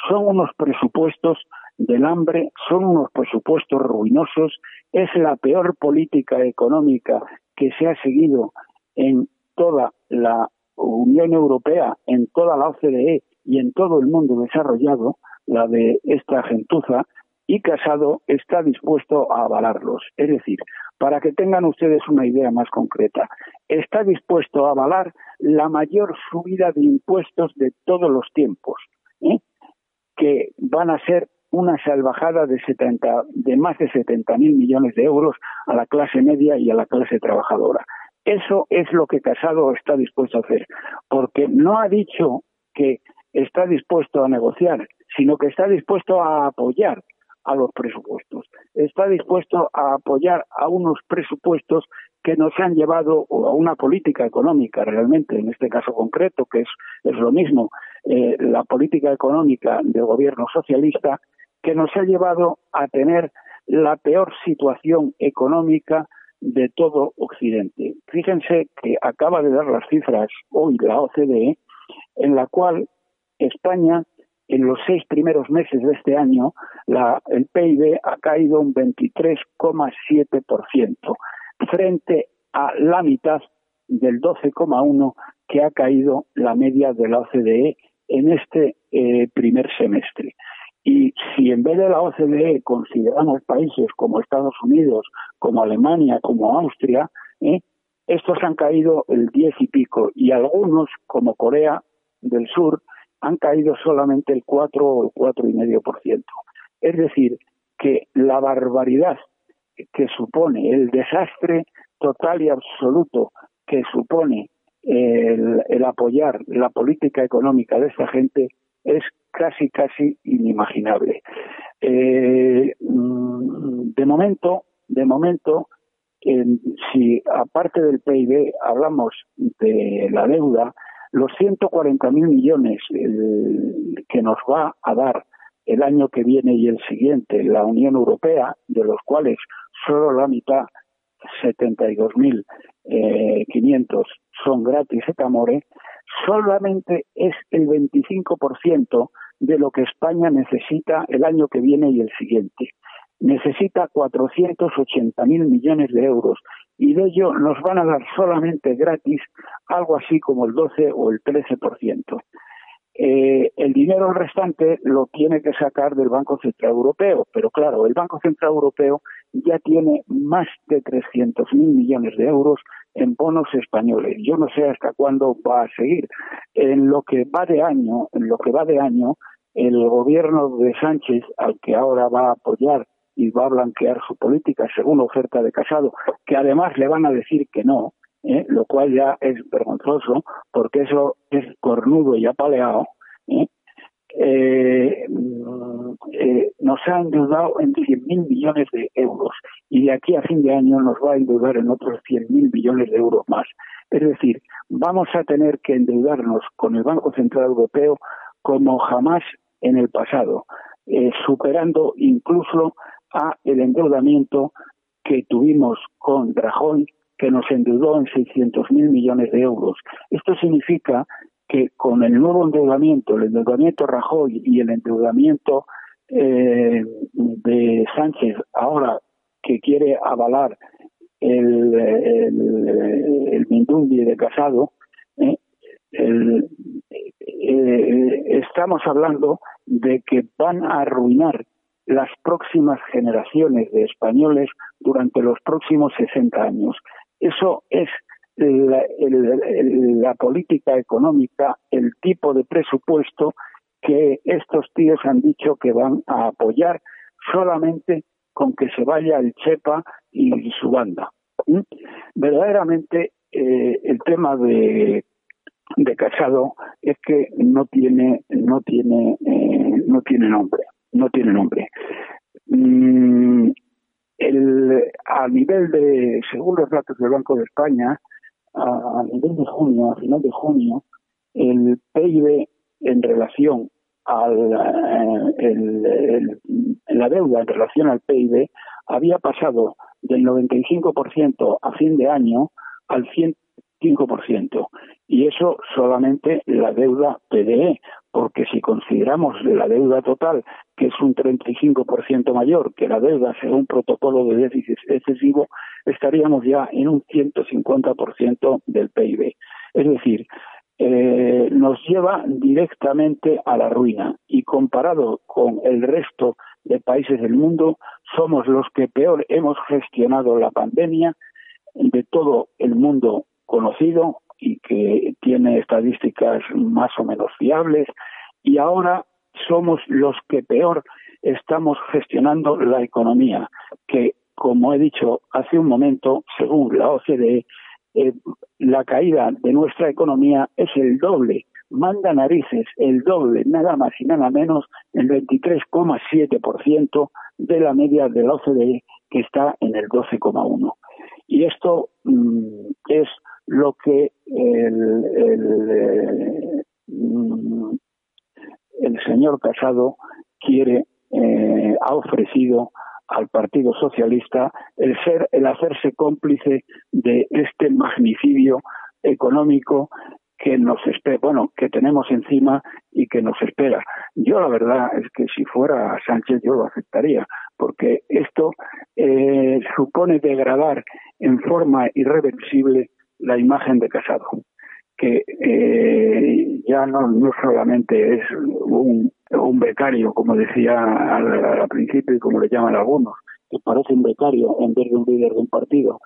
Son unos presupuestos del hambre, son unos presupuestos ruinosos, es la peor política económica que se ha seguido en toda la Unión Europea, en toda la OCDE y en todo el mundo desarrollado, la de esta gentuza, y Casado está dispuesto a avalarlos. Es decir, para que tengan ustedes una idea más concreta, está dispuesto a avalar la mayor subida de impuestos de todos los tiempos, ¿eh? que van a ser una salvajada de, 70, de más de 70 mil millones de euros a la clase media y a la clase trabajadora. Eso es lo que Casado está dispuesto a hacer, porque no ha dicho que está dispuesto a negociar, sino que está dispuesto a apoyar a los presupuestos. Está dispuesto a apoyar a unos presupuestos que nos han llevado a una política económica realmente, en este caso concreto, que es, es lo mismo, eh, la política económica del gobierno socialista, que nos ha llevado a tener la peor situación económica de todo Occidente. Fíjense que acaba de dar las cifras hoy la OCDE, en la cual España en los seis primeros meses de este año la, el PIB ha caído un 23,7% frente a la mitad del 12,1% que ha caído la media de la OCDE en este eh, primer semestre. Y si en vez de la OCDE consideramos países como Estados Unidos, como Alemania, como Austria, ¿eh? estos han caído el 10 y pico y algunos, como Corea del Sur, han caído solamente el 4 o el 4,5%. Es decir, que la barbaridad que supone el desastre total y absoluto que supone el, apoyar la política económica de esta gente es casi, casi inimaginable. Eh, mm, de momento, de momento, si aparte del PIB hablamos de la deuda, los 140.000 millones que nos va a dar el año que viene y el siguiente la Unión Europea, de los cuales solo la mitad, 72.500, eh, son gratis et amore, solamente es el 25% de lo que España necesita el año que viene y el siguiente. Necesita 480.000 millones de euros y de ello nos van a dar solamente gratis algo así como el 12 o el 13%. Eh, el dinero restante lo tiene que sacar del Banco Central Europeo, pero claro, el Banco Central Europeo ya tiene más de 300.000 millones de euros en bonos españoles. Yo no sé hasta cuándo va a seguir. En lo que va de año, en lo que va de año, el gobierno de Sánchez, al que ahora va a apoyar y va a blanquear su política según oferta de Casado, que además le van a decir que no, ¿eh? lo cual ya es vergonzoso, porque eso es cornudo y apaleado, ¿eh? Eh, nos ha endeudado en 100.000 millones de euros y de aquí a fin de año nos va a endeudar en otros 100.000 millones de euros más. Es decir, vamos a tener que endeudarnos con el Banco Central Europeo como jamás en el pasado, superando incluso a el endeudamiento que tuvimos con Rajoy, que nos endeudó en 600.000 millones de euros. Esto significa que con el nuevo endeudamiento, el endeudamiento Rajoy y el endeudamiento eh, de Sánchez, ahora que quiere avalar el, el, de Casado, eh, eh, estamos hablando de que van a arruinar las próximas generaciones de españoles durante los próximos 60 años. Eso es la, política económica, el tipo de presupuesto que estos tíos han dicho que van a apoyar solamente con que se vaya el Chepa y su banda. ¿Mm? Verdaderamente eh, el tema de, de Casado es que no tiene no tiene eh, no tiene nombre no tiene nombre. Mm, el, a nivel de, según los datos del Banco de España, a, nivel de junio, a final de junio, el PIB en relación al eh, la deuda en relación al PIB había pasado del 95% a fin de año al 100 5%. Y eso solamente la deuda PDE, porque si consideramos la deuda total, que es un 35% mayor que la deuda según protocolo de déficit excesivo, estaríamos ya en un 150% del PIB. Es decir, eh, nos lleva directamente a la ruina y comparado con el resto de países del mundo, somos los que peor hemos gestionado la pandemia de todo el mundo conocido y que tiene estadísticas más o menos fiables y ahora somos los que peor estamos gestionando la economía, que como he dicho hace un momento, según la OCDE, eh, la caída de nuestra economía es el doble, manda narices, el doble, nada más y nada menos, el 23,7% de la media de la OCDE, que está en el 12,1%. Y esto mm, es lo que el, el, mm, señor Casado quiere, eh, ha ofrecido al Partido Socialista el ser, el hacerse cómplice de este magnicidio económico que nos espera, bueno, que tenemos encima y que nos espera. Yo la verdad es que si fuera Sánchez yo lo aceptaría, porque esto eh, supone degradar en forma irreversible la imagen de Casado, que eh, ya no, no solamente es un, un becario, como decía al, al principio y como le llaman algunos, que parece un becario en vez de un líder de un partido,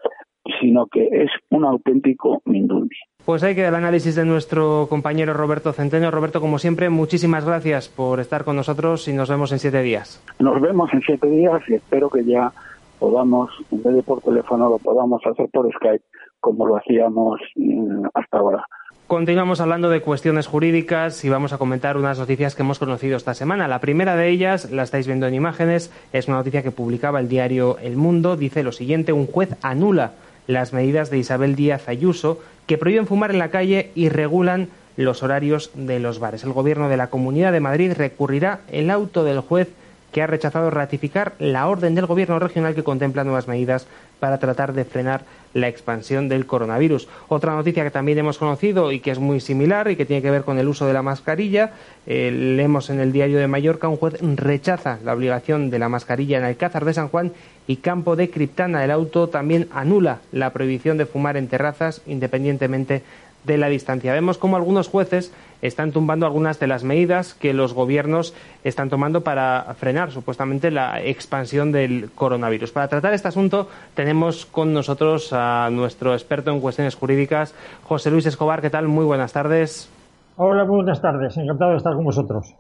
sino que es un auténtico Mindundi. Pues ahí queda el análisis de nuestro compañero Roberto Centeno. Roberto, como siempre, muchísimas gracias por estar con nosotros y nos vemos en siete días. Nos vemos en siete días y espero que ya podamos, en vez de por teléfono, lo podamos hacer por Skype como lo hacíamos mm, hasta ahora. Continuamos hablando de cuestiones jurídicas y vamos a comentar unas noticias que hemos conocido esta semana. La primera de ellas, la estáis viendo en imágenes, es una noticia que publicaba el diario El Mundo. Dice lo siguiente, un juez anula las medidas de Isabel Díaz Ayuso que prohíben fumar en la calle y regulan los horarios de los bares. El Gobierno de la Comunidad de Madrid recurrirá el auto del juez que ha rechazado ratificar la orden del Gobierno regional que contempla nuevas medidas para tratar de frenar la expansión del coronavirus. Otra noticia que también hemos conocido y que es muy similar y que tiene que ver con el uso de la mascarilla, eh, leemos en el diario de Mallorca, un juez rechaza la obligación de la mascarilla en Alcázar de San Juan y Campo de Criptana. El auto también anula la prohibición de fumar en terrazas independientemente de la distancia. Vemos cómo algunos jueces están tumbando algunas de las medidas que los gobiernos están tomando para frenar supuestamente la expansión del coronavirus. Para tratar este asunto tenemos con nosotros a nuestro experto en cuestiones jurídicas, José Luis Escobar. ¿Qué tal? Muy buenas tardes. Hola, buenas tardes. Encantado de estar con vosotros.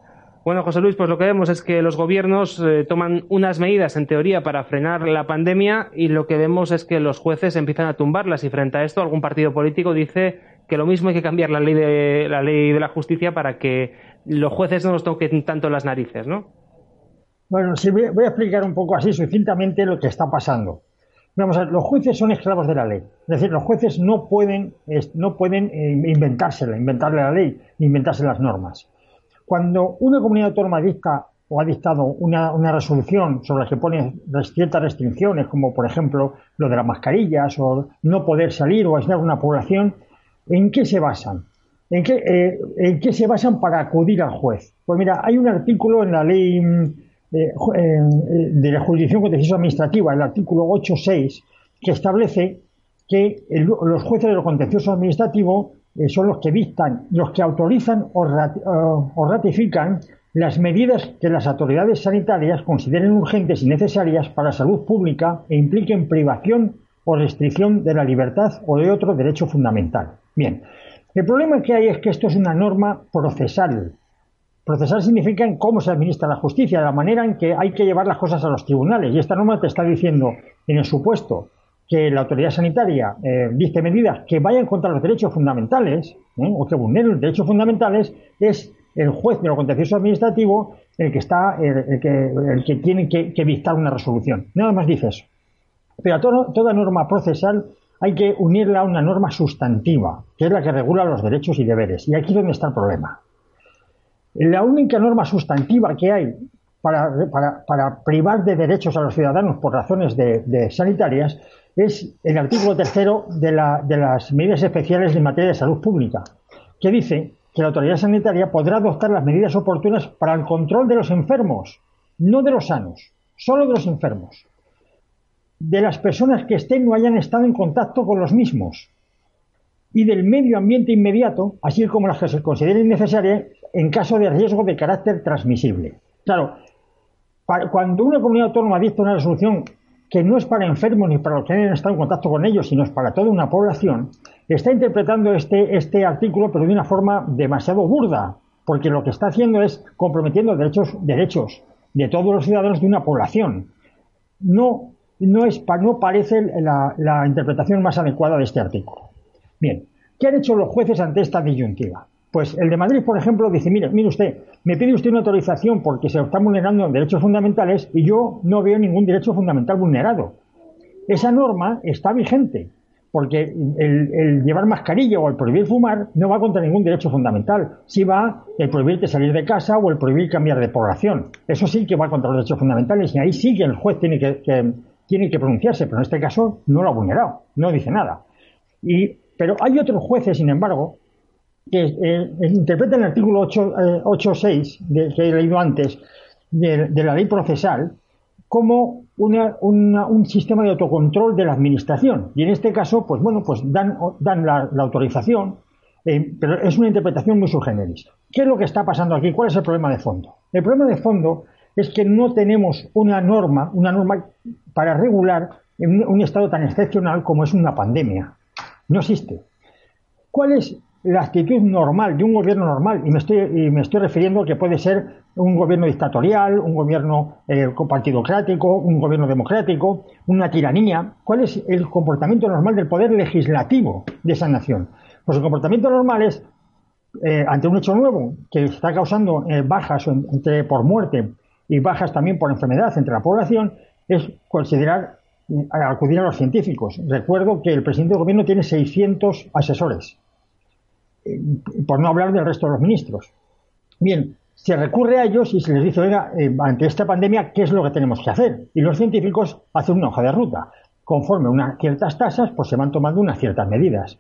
Bueno, José Luis, pues lo que vemos es que los gobiernos eh, toman unas medidas en teoría para frenar la pandemia y lo que vemos es que los jueces empiezan a tumbarlas y frente a esto algún partido político dice que lo mismo hay que cambiar la ley de la ley de la justicia para que los jueces no nos toquen tanto las narices, ¿no? Bueno, sí, voy a explicar un poco así sucintamente lo que está pasando. Vamos a ver, los jueces son esclavos de la ley. Es decir, los jueces no pueden, no pueden eh, inventársela, inventarle la ley, inventarse las normas. Cuando una comunidad autónoma dicta o ha dictado una, una, resolución sobre la que pone ciertas restricciones, como por ejemplo lo de las mascarillas o no poder salir o aislar una población, ¿En qué se basan? ¿En qué, eh, ¿En qué se basan para acudir al juez? Pues mira, hay un artículo en la ley mm, eh, eh, de la jurisdicción contencioso administrativa, el artículo 8.6, que establece que los jueces de lo contencioso administrativo son los que dictan, los que autorizan o, o ratifican las medidas que las autoridades sanitarias consideren urgentes y necesarias para la salud pública e impliquen privación o restricción de la libertad o de otro derecho fundamental. Bien, el problema que hay es que esto es una norma procesal. Procesal significa en cómo se administra la justicia, la manera en que hay que llevar las cosas a los tribunales. Y esta norma te está diciendo, en el supuesto que la autoridad sanitaria eh, medidas que vayan contra los derechos fundamentales ¿eh? o que vulneren los derechos fundamentales, es el juez de lo contencioso administrativo el que está, el, que, el que, tiene que, que, dictar una resolución. Nada más dice eso. Pero toda norma procesal hay que unirla a una norma sustantiva, que es la que regula los derechos y deberes. Y aquí es donde está el problema. La única norma sustantiva que hay para, privar de derechos a los ciudadanos por razones de, sanitarias es el artículo tercero de, de las medidas especiales en materia de salud pública, que dice que la autoridad sanitaria podrá adoptar las medidas oportunas para el control de los enfermos, no de los sanos, solo de los enfermos, de las personas que estén o hayan estado en contacto con los mismos y del medio ambiente inmediato, así como las que se consideren necesarias en caso de riesgo de carácter transmisible. Claro, cuando una comunidad autónoma dicta una resolución que no es para enfermos ni para los que hayan estado en contacto con ellos, sino es para toda una población, está interpretando este, este artículo, pero de una forma demasiado burda, porque lo que está haciendo es comprometiendo derechos, derechos de todos los ciudadanos de una población. No, no, es, no parece la, la interpretación más adecuada de este artículo. Bien, ¿qué han hecho los jueces ante esta disyuntiva? Pues el de Madrid, por ejemplo, dice, mire, mire usted, me pide usted una autorización porque se están vulnerando derechos fundamentales y yo no veo ningún derecho fundamental vulnerado. Esa norma está vigente, porque el, llevar mascarilla o el prohibir fumar no va contra ningún derecho fundamental. Sí va el prohibirte salir de casa o el prohibir cambiar de población. Eso sí que va contra los derechos fundamentales y ahí sí que el juez tiene que, tiene que pronunciarse, pero en este caso no lo ha vulnerado, no dice nada. Y, pero hay otros jueces, sin embargo, que eh, interpreta el artículo 8.6 eh, que he leído antes de, la ley procesal como un sistema de autocontrol de la administración. Y en este caso, pues bueno, pues dan, dan la, autorización, eh, pero es una interpretación muy subgéneris. ¿Qué es lo que está pasando aquí? ¿Cuál es el problema de fondo? El problema de fondo es que no tenemos una norma, una norma para regular un estado tan excepcional como es una pandemia. No existe. ¿Cuál es la actitud normal de un gobierno normal, y me estoy, y me estoy refiriendo a que puede ser un gobierno dictatorial, un gobierno eh, partidocrático, un gobierno democrático, una tiranía. ¿Cuál es el comportamiento normal del poder legislativo de esa nación? Pues el comportamiento normal es, eh, ante un hecho nuevo que está causando eh, bajas entre, por muerte y bajas también por enfermedad entre la población, es considerar acudir a los científicos. Recuerdo que el presidente del gobierno tiene 600 asesores eh, por no hablar del resto de los ministros. Bien, se recurre a ellos y se les dice, oiga, eh, ante esta pandemia, ¿qué es lo que tenemos que hacer? Y los científicos hacen una hoja de ruta. Conforme unas ciertas tasas, pues se van tomando unas ciertas medidas.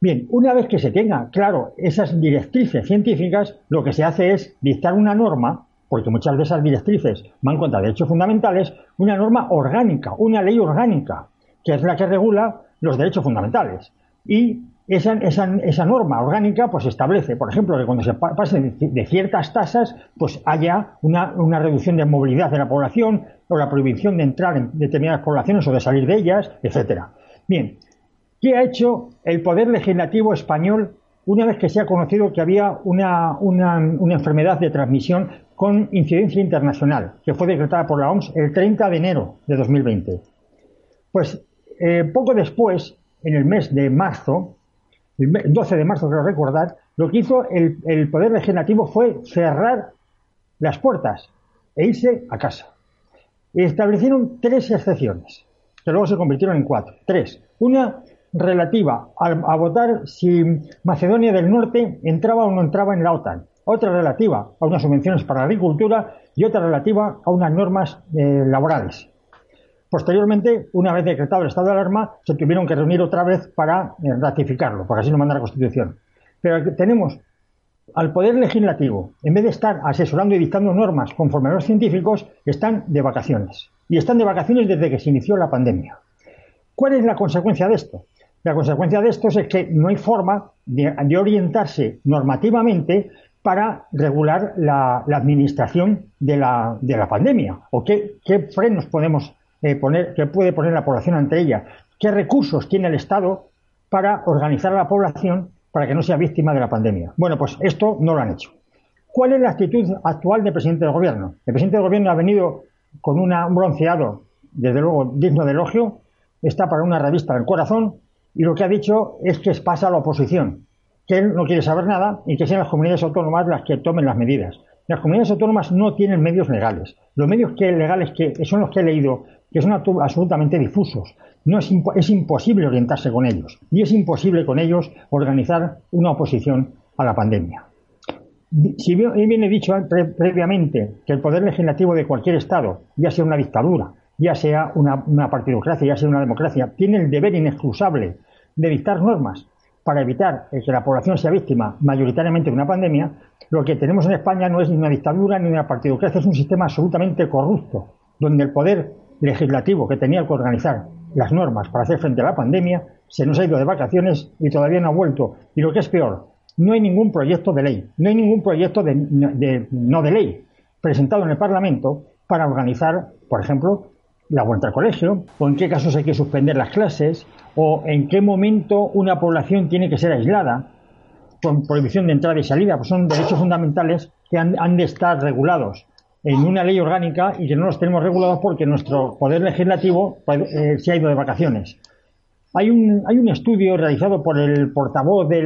Bien, una vez que se tenga claro esas directrices científicas, lo que se hace es dictar una norma, porque muchas de esas directrices van contra derechos fundamentales, una norma orgánica, una ley orgánica, que es la que regula los derechos fundamentales. Y esa, esa, norma orgánica pues establece, por ejemplo, que cuando se pasen de ciertas tasas, pues haya una, una, reducción de movilidad de la población o la prohibición de entrar en determinadas poblaciones o de salir de ellas, etcétera. Bien, ¿qué ha hecho el Poder Legislativo español una vez que se ha conocido que había una, una, una enfermedad de transmisión con incidencia internacional, que fue decretada por la OMS el 30 de enero de 2020? Pues eh, poco después, en el mes de marzo, el 12 de marzo, creo recordar, lo que hizo el, Poder Legislativo fue cerrar las puertas e irse a casa. Establecieron tres excepciones, que luego se convirtieron en cuatro. Tres. Una relativa a, votar si Macedonia del Norte entraba o no entraba en la OTAN. Otra relativa a unas subvenciones para la agricultura y otra relativa a unas normas eh, laborales. Posteriormente, una vez decretado el estado de alarma, se tuvieron que reunir otra vez para eh, ratificarlo, porque así lo manda la Constitución. Pero tenemos al Poder Legislativo, en vez de estar asesorando y dictando normas conforme a los científicos, están de vacaciones. Y están de vacaciones desde que se inició la pandemia. ¿Cuál es la consecuencia de esto? La consecuencia de esto es que no hay forma de, orientarse normativamente para regular la, administración de la, pandemia o qué, qué frenos podemos eh, poner, que puede poner la población ante ella, qué recursos tiene el Estado para organizar a la población para que no sea víctima de la pandemia. Bueno, pues esto no lo han hecho. ¿Cuál es la actitud actual del presidente del gobierno? El presidente del gobierno ha venido con un bronceado, desde luego digno de elogio, está para una revista del corazón y lo que ha dicho es que pasa a la oposición, que él no quiere saber nada y que sean las comunidades autónomas las que tomen las medidas. Las comunidades autónomas no tienen medios legales. Los medios que, legales que son los que he leído que son absolutamente difusos. No es, imposible orientarse con ellos y es imposible con ellos organizar una oposición a la pandemia. si bien viene dicho previamente que el poder legislativo de cualquier Estado, ya sea una dictadura, ya sea una, partidocracia, ya sea una democracia, tiene el deber inexcusable de dictar normas para evitar que la población sea víctima mayoritariamente de una pandemia, lo que tenemos en España no es ni una dictadura ni una partidocracia, es un sistema absolutamente corrupto, donde el poder legislativo que tenía que organizar las normas para hacer frente a la pandemia se nos ha ido de vacaciones y todavía no ha vuelto. Y lo que es peor, no hay ningún proyecto de ley, no hay ningún proyecto de, no de ley presentado en el Parlamento para organizar, por ejemplo, la vuelta al colegio, o en qué casos hay que suspender las clases, o en qué momento una población tiene que ser aislada, con prohibición de entrada y salida, pues son derechos fundamentales que han, de estar regulados en una ley orgánica y que no los tenemos regulados porque nuestro poder legislativo pues, eh, se ha ido de vacaciones. Hay un, hay un estudio realizado por el portavoz de,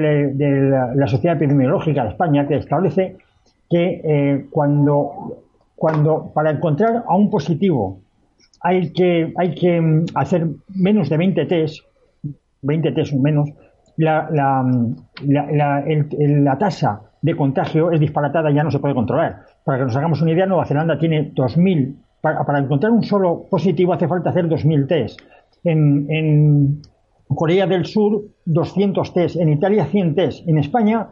la, Sociedad Epidemiológica de España que establece que eh, cuando, cuando para encontrar a un positivo hay que, hay que mm, hacer menos de 20 test, 20 test o menos, la, la, la, la, tasa de contagio es disparatada, ya no se puede controlar. Para que nos hagamos una idea, Nueva Zelanda tiene 2.000, para, para encontrar un solo positivo hace falta hacer 2.000 test. En, en Corea del Sur, 200 test. En Italia, 100 test. En España,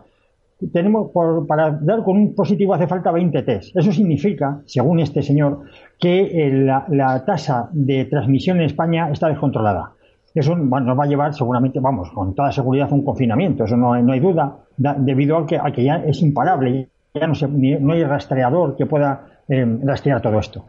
tenemos para dar con un positivo hace falta 20 test. Eso significa, según este señor, que eh, la, tasa de transmisión en España está descontrolada. Eso nos va a llevar seguramente, vamos, con toda seguridad a un confinamiento, eso no, hay duda, debido a que, a que, ya es imparable, ya no, no hay rastreador que pueda eh, rastrear todo esto.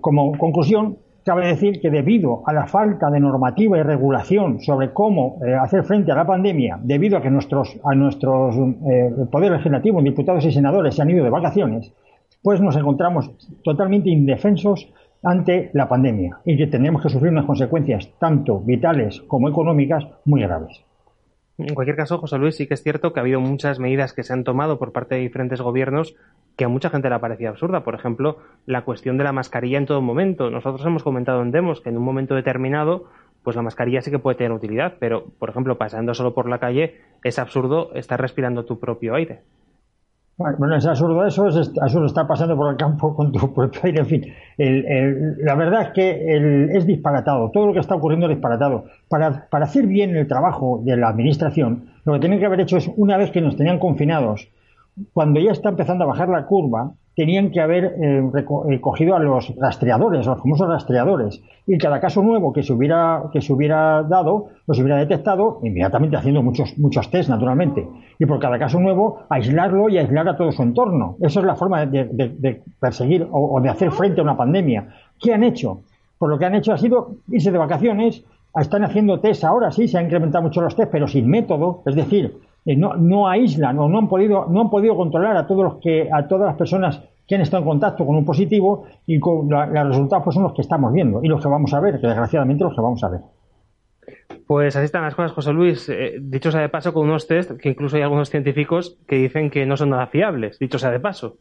Como conclusión, Cabe decir que debido a la falta de normativa y regulación sobre cómo eh, hacer frente a la pandemia, debido a que nuestros, a nuestros eh, poder diputados y senadores se han ido de vacaciones, pues nos encontramos totalmente indefensos ante la pandemia y que tendremos que sufrir unas consecuencias tanto vitales como económicas muy graves. En cualquier caso, José Luis, sí que es cierto que ha habido muchas medidas que se han tomado por parte de diferentes gobiernos que a mucha gente le parecía absurda. Por ejemplo, la cuestión de la mascarilla en todo momento. Nosotros hemos comentado en Demos que en un momento determinado, pues la mascarilla sí que puede tener utilidad, pero, por ejemplo, pasando solo por la calle, es absurdo estar respirando tu propio aire. Bueno, es absurdo eso, es absurdo estar pasando por el campo con tu *laughs* propio aire, en fin. la verdad es que es disparatado, todo lo que está ocurriendo es disparatado. Para, para hacer bien el trabajo de la administración, lo que tienen que haber hecho es, una vez que nos tenían confinados, cuando ya está empezando a bajar la curva, tenían que haber eh, eh, a los rastreadores, a los famosos rastreadores, y cada caso nuevo que se hubiera, que se hubiera dado, los hubiera detectado, inmediatamente haciendo muchos, muchos test, naturalmente, y por cada caso nuevo, aislarlo y aislar a todo su entorno. Esa es la forma de, perseguir o, de hacer frente a una pandemia. ¿Qué han hecho? Pues lo que han hecho ha sido irse de vacaciones, están haciendo test ahora, sí, se han incrementado mucho los test, pero sin método, es decir, eh, no, no, aíslan o no han podido no han podido controlar a todos los que a todas las personas que han estado en contacto con un positivo y con los resultados pues son los que estamos viendo y los que vamos a ver que desgraciadamente los que vamos a ver pues así están las cosas, José Luis. Eh, dicho sea de paso, con unos test que incluso hay algunos científicos que dicen que no son nada fiables, dicho sea de paso.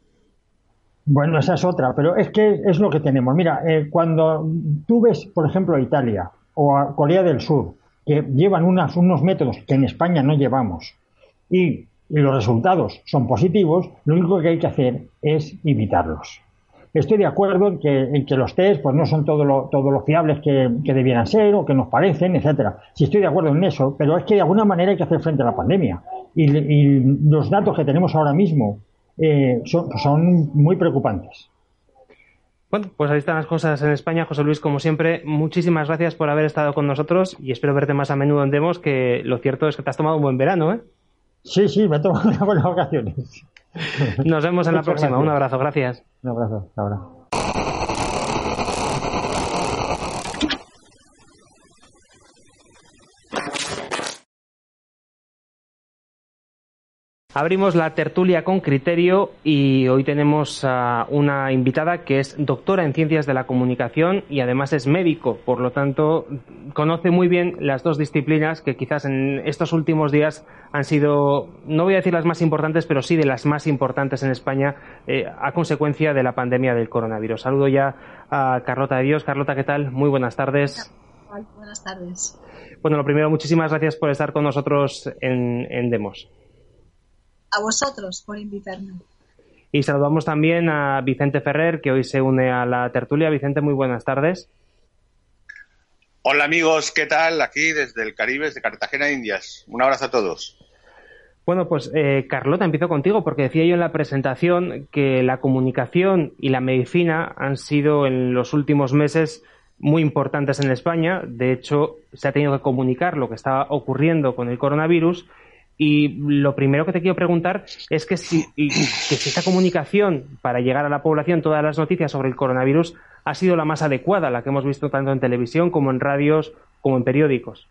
Bueno, esa es otra, pero es que es lo que tenemos. Mira, eh, cuando tú ves, por ejemplo, a Italia o a Corea del Sur, que llevan unos métodos que en España no llevamos, y, los resultados son positivos, lo único que hay que hacer es evitarlos. Estoy de acuerdo en que, en que los test pues, no son todos lo, lo fiables que, debieran ser o que nos parecen, etcétera. Sí estoy de acuerdo en eso, pero es que de alguna manera hay que hacer frente a la pandemia. Y, los datos que tenemos ahora mismo eh, son, son muy preocupantes. Bueno, pues ahí están las cosas en España. José Luis, como siempre, muchísimas gracias por haber estado con nosotros y espero verte más a menudo en Demos, que lo cierto es que te has tomado un buen verano, ¿eh? Sí, sí, me tomo *laughs* unas buenas vacaciones. Nos vemos en la próxima. Un abrazo, gracias. Un abrazo, hasta ahora. Abrimos la tertulia con criterio y hoy tenemos a una invitada que es doctora en ciencias de la comunicación y además es médico, por lo tanto conoce muy bien las dos disciplinas que quizás en estos últimos días han sido, no voy a decir las más importantes, pero sí de las más importantes en España eh, a consecuencia de la pandemia del coronavirus. Saludo ya a Carlota de Dios. Carlota, ¿qué tal? Muy buenas tardes. Buenas tardes. Bueno, lo primero, muchísimas gracias por estar con nosotros en Demos a vosotros por invitarme. Y saludamos también a Vicente Ferrer, que hoy se une a la tertulia. Vicente, muy buenas tardes. Hola amigos, ¿qué tal? Aquí desde el Caribe, desde Cartagena, Indias. Un abrazo a todos. Bueno, pues eh, Carlota, empiezo contigo porque decía yo en la presentación que la comunicación y la medicina han sido en los últimos meses muy importantes en España. De hecho, se ha tenido que comunicar lo que estaba ocurriendo con el coronavirus. Y lo primero que te quiero preguntar es que si, esta comunicación para llegar a la población, todas las noticias sobre el coronavirus, ha sido la más adecuada, la que hemos visto tanto en televisión como en radios como en periódicos.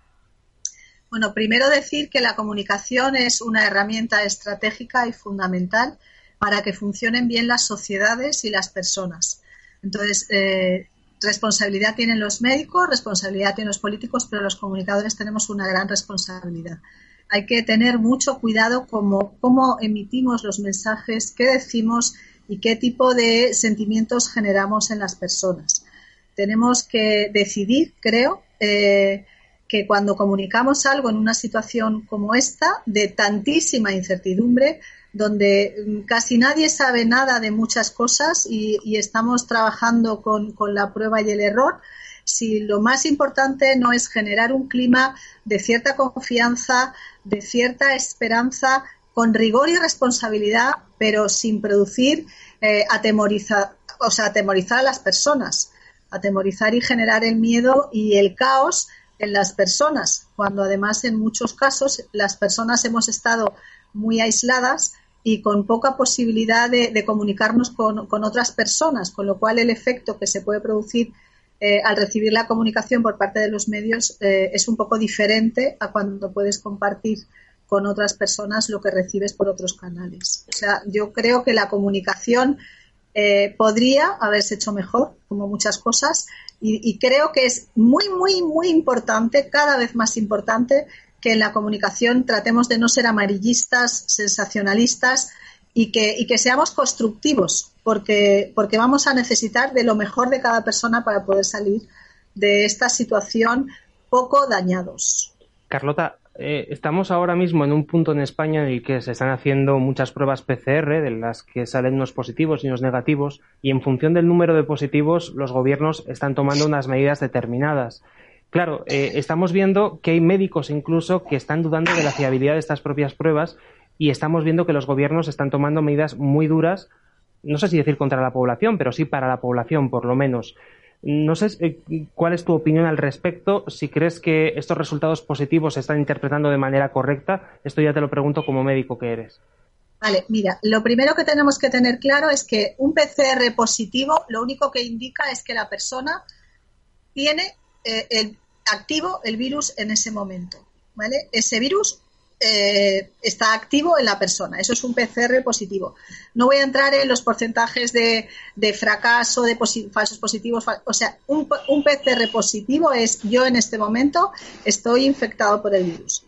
Bueno, primero decir que la comunicación es una herramienta estratégica y fundamental para que funcionen bien las sociedades y las personas. Entonces, eh, responsabilidad tienen los médicos, responsabilidad tienen los políticos, pero los comunicadores tenemos una gran responsabilidad. Hay que tener mucho cuidado como cómo emitimos los mensajes, qué decimos y qué tipo de sentimientos generamos en las personas. Tenemos que decidir, creo, eh, que cuando comunicamos algo en una situación como esta, de tantísima incertidumbre, donde mm, casi nadie sabe nada de muchas cosas y, estamos trabajando con, la prueba y el error, si lo más importante no es generar un clima de cierta confianza, de cierta esperanza, con rigor y responsabilidad, pero sin producir eh, atemorizar, o sea, atemorizar a las personas, atemorizar y generar el miedo y el caos en las personas, cuando además en muchos casos las personas hemos estado muy aisladas y con poca posibilidad de, comunicarnos con, otras personas, con lo cual el efecto que se puede producir eh, al recibir la comunicación por parte de los medios eh, es un poco diferente a cuando puedes compartir con otras personas lo que recibes por otros canales. O sea, yo creo que la comunicación eh, podría haberse hecho mejor, como muchas cosas, y, creo que es muy, muy, muy importante, cada vez más importante, que en la comunicación tratemos de no ser amarillistas, sensacionalistas y que, y que seamos constructivos, porque, porque vamos a necesitar de lo mejor de cada persona para poder salir de esta situación poco dañados. Carlota, eh, estamos ahora mismo en un punto en España en el que se están haciendo muchas pruebas PCR, de las que salen unos positivos y unos negativos, y en función del número de positivos, los gobiernos están tomando unas medidas determinadas. Claro, eh, estamos viendo que hay médicos incluso que están dudando de la fiabilidad de estas propias pruebas y estamos viendo que los gobiernos están tomando medidas muy duras, no sé si decir contra la población, pero sí para la población, por lo menos. No sé eh, cuál es tu opinión al respecto, si crees que estos resultados positivos se están interpretando de manera correcta. Esto ya te lo pregunto como médico que eres. Vale, mira, lo primero que tenemos que tener claro es que un PCR positivo lo único que indica es que la persona tiene eh, el, activo el virus en ese momento. ¿vale? Ese virus eh, está activo en la persona. Eso es un PCR positivo. No voy a entrar en los porcentajes de, fracaso, de falsos positivos. o sea, un, PCR positivo es yo en este momento estoy infectado por el virus.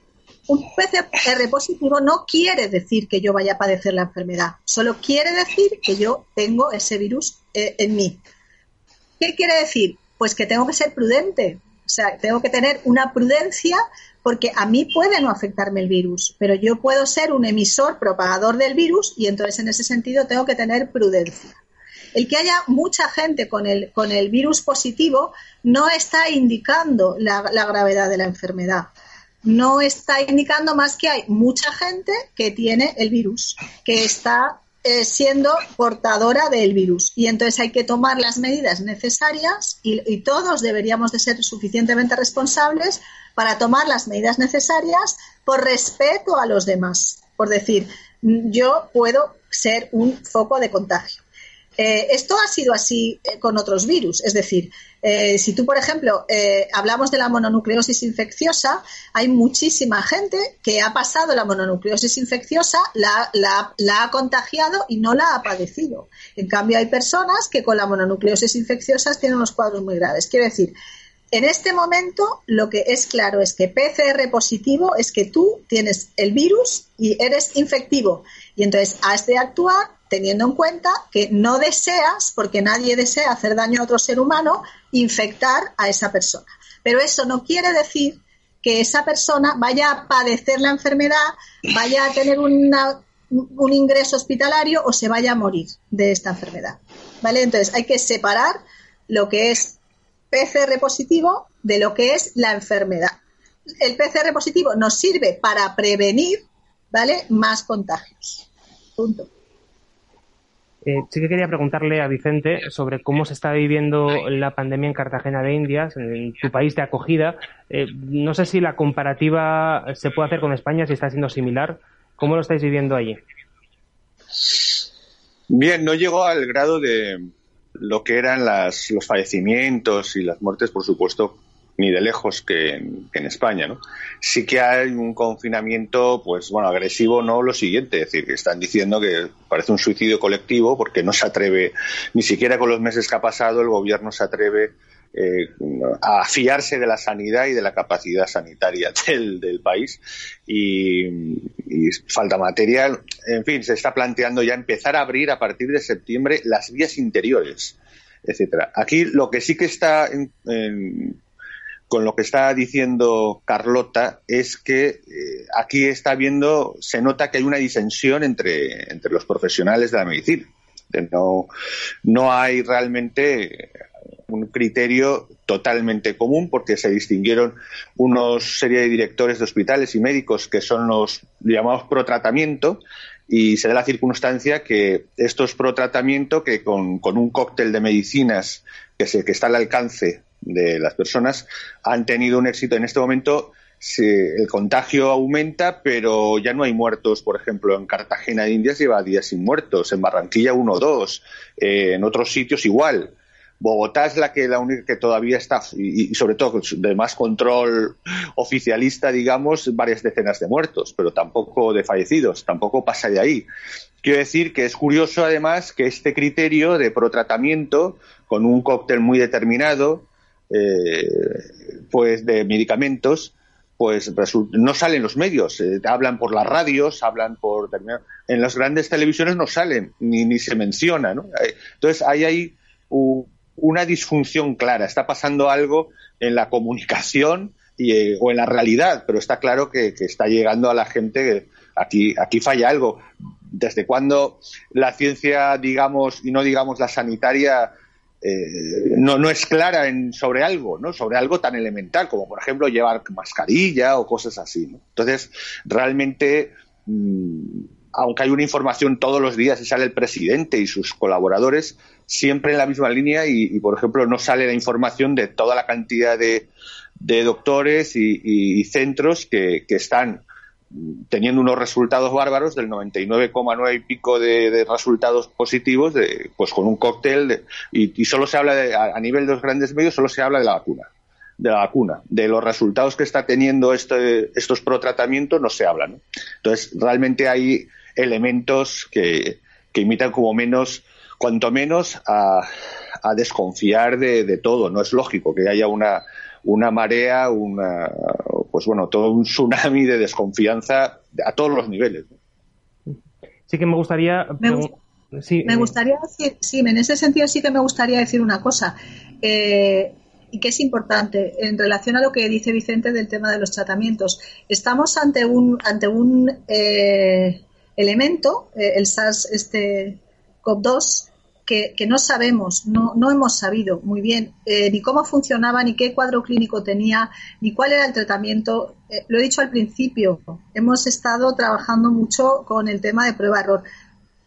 Un PCR positivo no quiere decir que yo vaya a padecer la enfermedad, solo quiere decir que yo tengo ese virus eh, en mí. ¿Qué quiere decir? Pues que tengo que ser prudente, o sea, tengo que tener una prudencia porque a mí puede no afectarme el virus, pero yo puedo ser un emisor propagador del virus y entonces en ese sentido tengo que tener prudencia. El que haya mucha gente con el, con el virus positivo no está indicando la, la gravedad de la enfermedad. No está indicando más que hay mucha gente que tiene el virus, que está eh, siendo portadora del virus. Y entonces hay que tomar las medidas necesarias y, todos deberíamos de ser suficientemente responsables para tomar las medidas necesarias por respeto a los demás. Por decir, yo puedo ser un foco de contagio. Eh, esto ha sido así eh, con otros virus, es decir, eh, si tú, por ejemplo, hablamos de la mononucleosis infecciosa, hay muchísima gente que ha pasado la mononucleosis infecciosa, la, la, ha contagiado y no la ha padecido. En cambio, hay personas que con la mononucleosis infecciosa tienen unos cuadros muy graves. Quiero decir, en este momento lo que es claro es que PCR positivo es que tú tienes el virus y eres infectivo y entonces has de actuar teniendo en cuenta que no deseas, porque nadie desea hacer daño a otro ser humano, infectar a esa persona. Pero eso no quiere decir que esa persona vaya a padecer la enfermedad, vaya a tener una un ingreso hospitalario o se vaya a morir de esta enfermedad. ¿Vale? Entonces hay que separar lo que es PCR positivo de lo que es la enfermedad. El PCR positivo nos sirve para prevenir, ¿vale? Más contagios. Punto. Eh, sí que quería preguntarle a Vicente sobre cómo se está viviendo la pandemia en Cartagena de Indias, en tu país de acogida. Eh, no sé si la comparativa se puede hacer con España, si está siendo similar. ¿Cómo lo estáis viviendo allí? Bien, no llegó al grado de lo que eran las, los fallecimientos y las muertes, por supuesto, ni de lejos que en, España, ¿no? Sí que hay un confinamiento, pues bueno, agresivo, no lo siguiente, es decir, que están diciendo que parece un suicidio colectivo porque no se atreve, ni siquiera con los meses que ha pasado, el gobierno se atreve eh, a fiarse de la sanidad y de la capacidad sanitaria *laughs* del, país y, falta material. En fin, se está planteando ya empezar a abrir a partir de septiembre las vías interiores, etcétera. Aquí lo que sí que está en con lo que está diciendo Carlota es que eh, aquí está viendo, se nota que hay una disensión entre, entre los profesionales de la medicina. No, no hay realmente un criterio totalmente común porque se distinguieron unos serie de directores de hospitales y médicos que son los llamados pro tratamiento y se da la circunstancia que estos pro tratamiento que con, con un cóctel de medicinas que, se, que está al alcance de las personas han tenido un éxito. En este momento el contagio aumenta, pero ya no hay muertos. Por ejemplo, en Cartagena de Indias lleva días sin muertos, en Barranquilla uno o dos, eh, en otros sitios igual. Bogotá es la que la única que todavía está y, sobre todo de más control oficialista, digamos, varias decenas de muertos, pero tampoco de fallecidos, tampoco pasa de ahí. Quiero decir que es curioso además que este criterio de protratamiento con un cóctel muy determinado eh, pues de medicamentos, pues no salen los medios, eh, hablan por las radios, hablan por en las grandes televisiones no salen ni, ni se menciona. Eh, entonces ahí hay una disfunción clara, está pasando algo en la comunicación y, o en la realidad, pero está claro que, que está llegando a la gente aquí aquí falla algo. ¿Desde cuando la ciencia, digamos, y no digamos la sanitaria, eh, no, no es clara en, sobre algo, ¿no? Sobre algo tan elemental como, por ejemplo, llevar mascarilla o cosas así, Entonces, realmente, mm, aunque hay una información todos los días y sale el presidente y sus colaboradores, siempre en la misma línea y, por ejemplo, no sale la información de toda la cantidad de, doctores y, centros que, que están teniendo unos resultados bárbaros del 99,9 y pico de, resultados positivos de, pues con un cóctel y, solo se habla de, a, nivel de los grandes medios solo se habla de la vacuna de la vacuna. De los resultados que está teniendo este, estos protratamientos no se habla entonces realmente hay elementos que, que imitan como menos cuanto menos a, a desconfiar de, de todo. No es lógico que haya una una marea, una, pues bueno, todo un tsunami de desconfianza a todos los niveles. Sí que me gustaría... Me, gustaría decir, sí, en ese sentido sí que me gustaría decir una cosa. Eh, y que es importante en relación a lo que dice Vicente del tema de los tratamientos. Estamos ante un ante un eh, elemento, eh, el SARS este COP2, que, no sabemos, no, hemos sabido muy bien eh, ni cómo funcionaba, ni qué cuadro clínico tenía, ni cuál era el tratamiento. Eh, lo he dicho al principio, hemos estado trabajando mucho con el tema de prueba-error.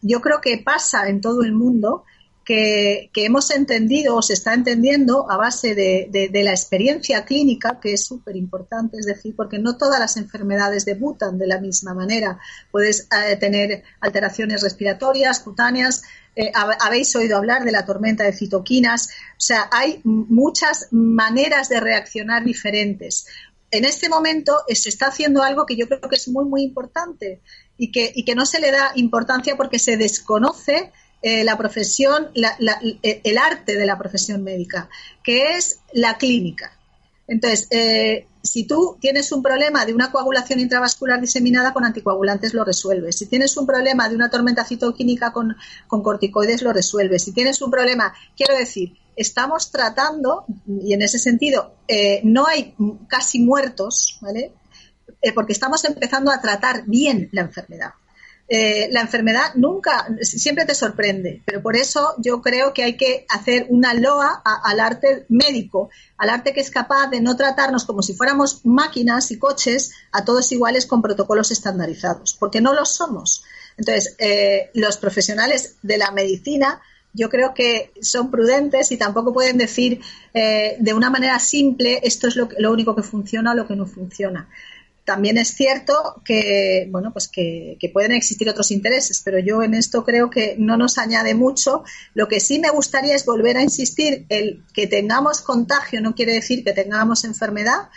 Yo creo que pasa en todo el mundo que, hemos entendido o se está entendiendo a base de, la experiencia clínica, que es súper importante, es decir, porque no todas las enfermedades debutan de la misma manera. Puedes eh, tener alteraciones respiratorias, cutáneas, eh, habéis oído hablar de la tormenta de citoquinas, o sea, hay muchas maneras de reaccionar diferentes. En este momento eh, se está haciendo algo que yo creo que es muy, muy importante y que, no se le da importancia porque se desconoce eh, la profesión, eh, el arte de la profesión médica, que es la clínica. Entonces, eh, si tú tienes un problema de una coagulación intravascular diseminada con anticoagulantes, lo resuelves. Si tienes un problema de una tormenta citoquímica con, corticoides, lo resuelves. Si tienes un problema, quiero decir, estamos tratando, y en ese sentido, no hay casi muertos, ¿vale? porque estamos empezando a tratar bien la enfermedad. Eh, la enfermedad nunca, siempre te sorprende, pero por eso yo creo que hay que hacer una loa al arte médico, al arte que es capaz de no tratarnos como si fuéramos máquinas y coches a todos iguales con protocolos estandarizados, porque no lo somos. Entonces, eh, los profesionales de la medicina yo creo que son prudentes y tampoco pueden decir eh, de una manera simple esto es lo, lo único que funciona o lo que no funciona. También es cierto que, bueno, pues que, pueden existir otros intereses, pero yo en esto creo que no nos añade mucho. Lo que sí me gustaría es volver a insistir, el que tengamos contagio no quiere decir que tengamos enfermedad,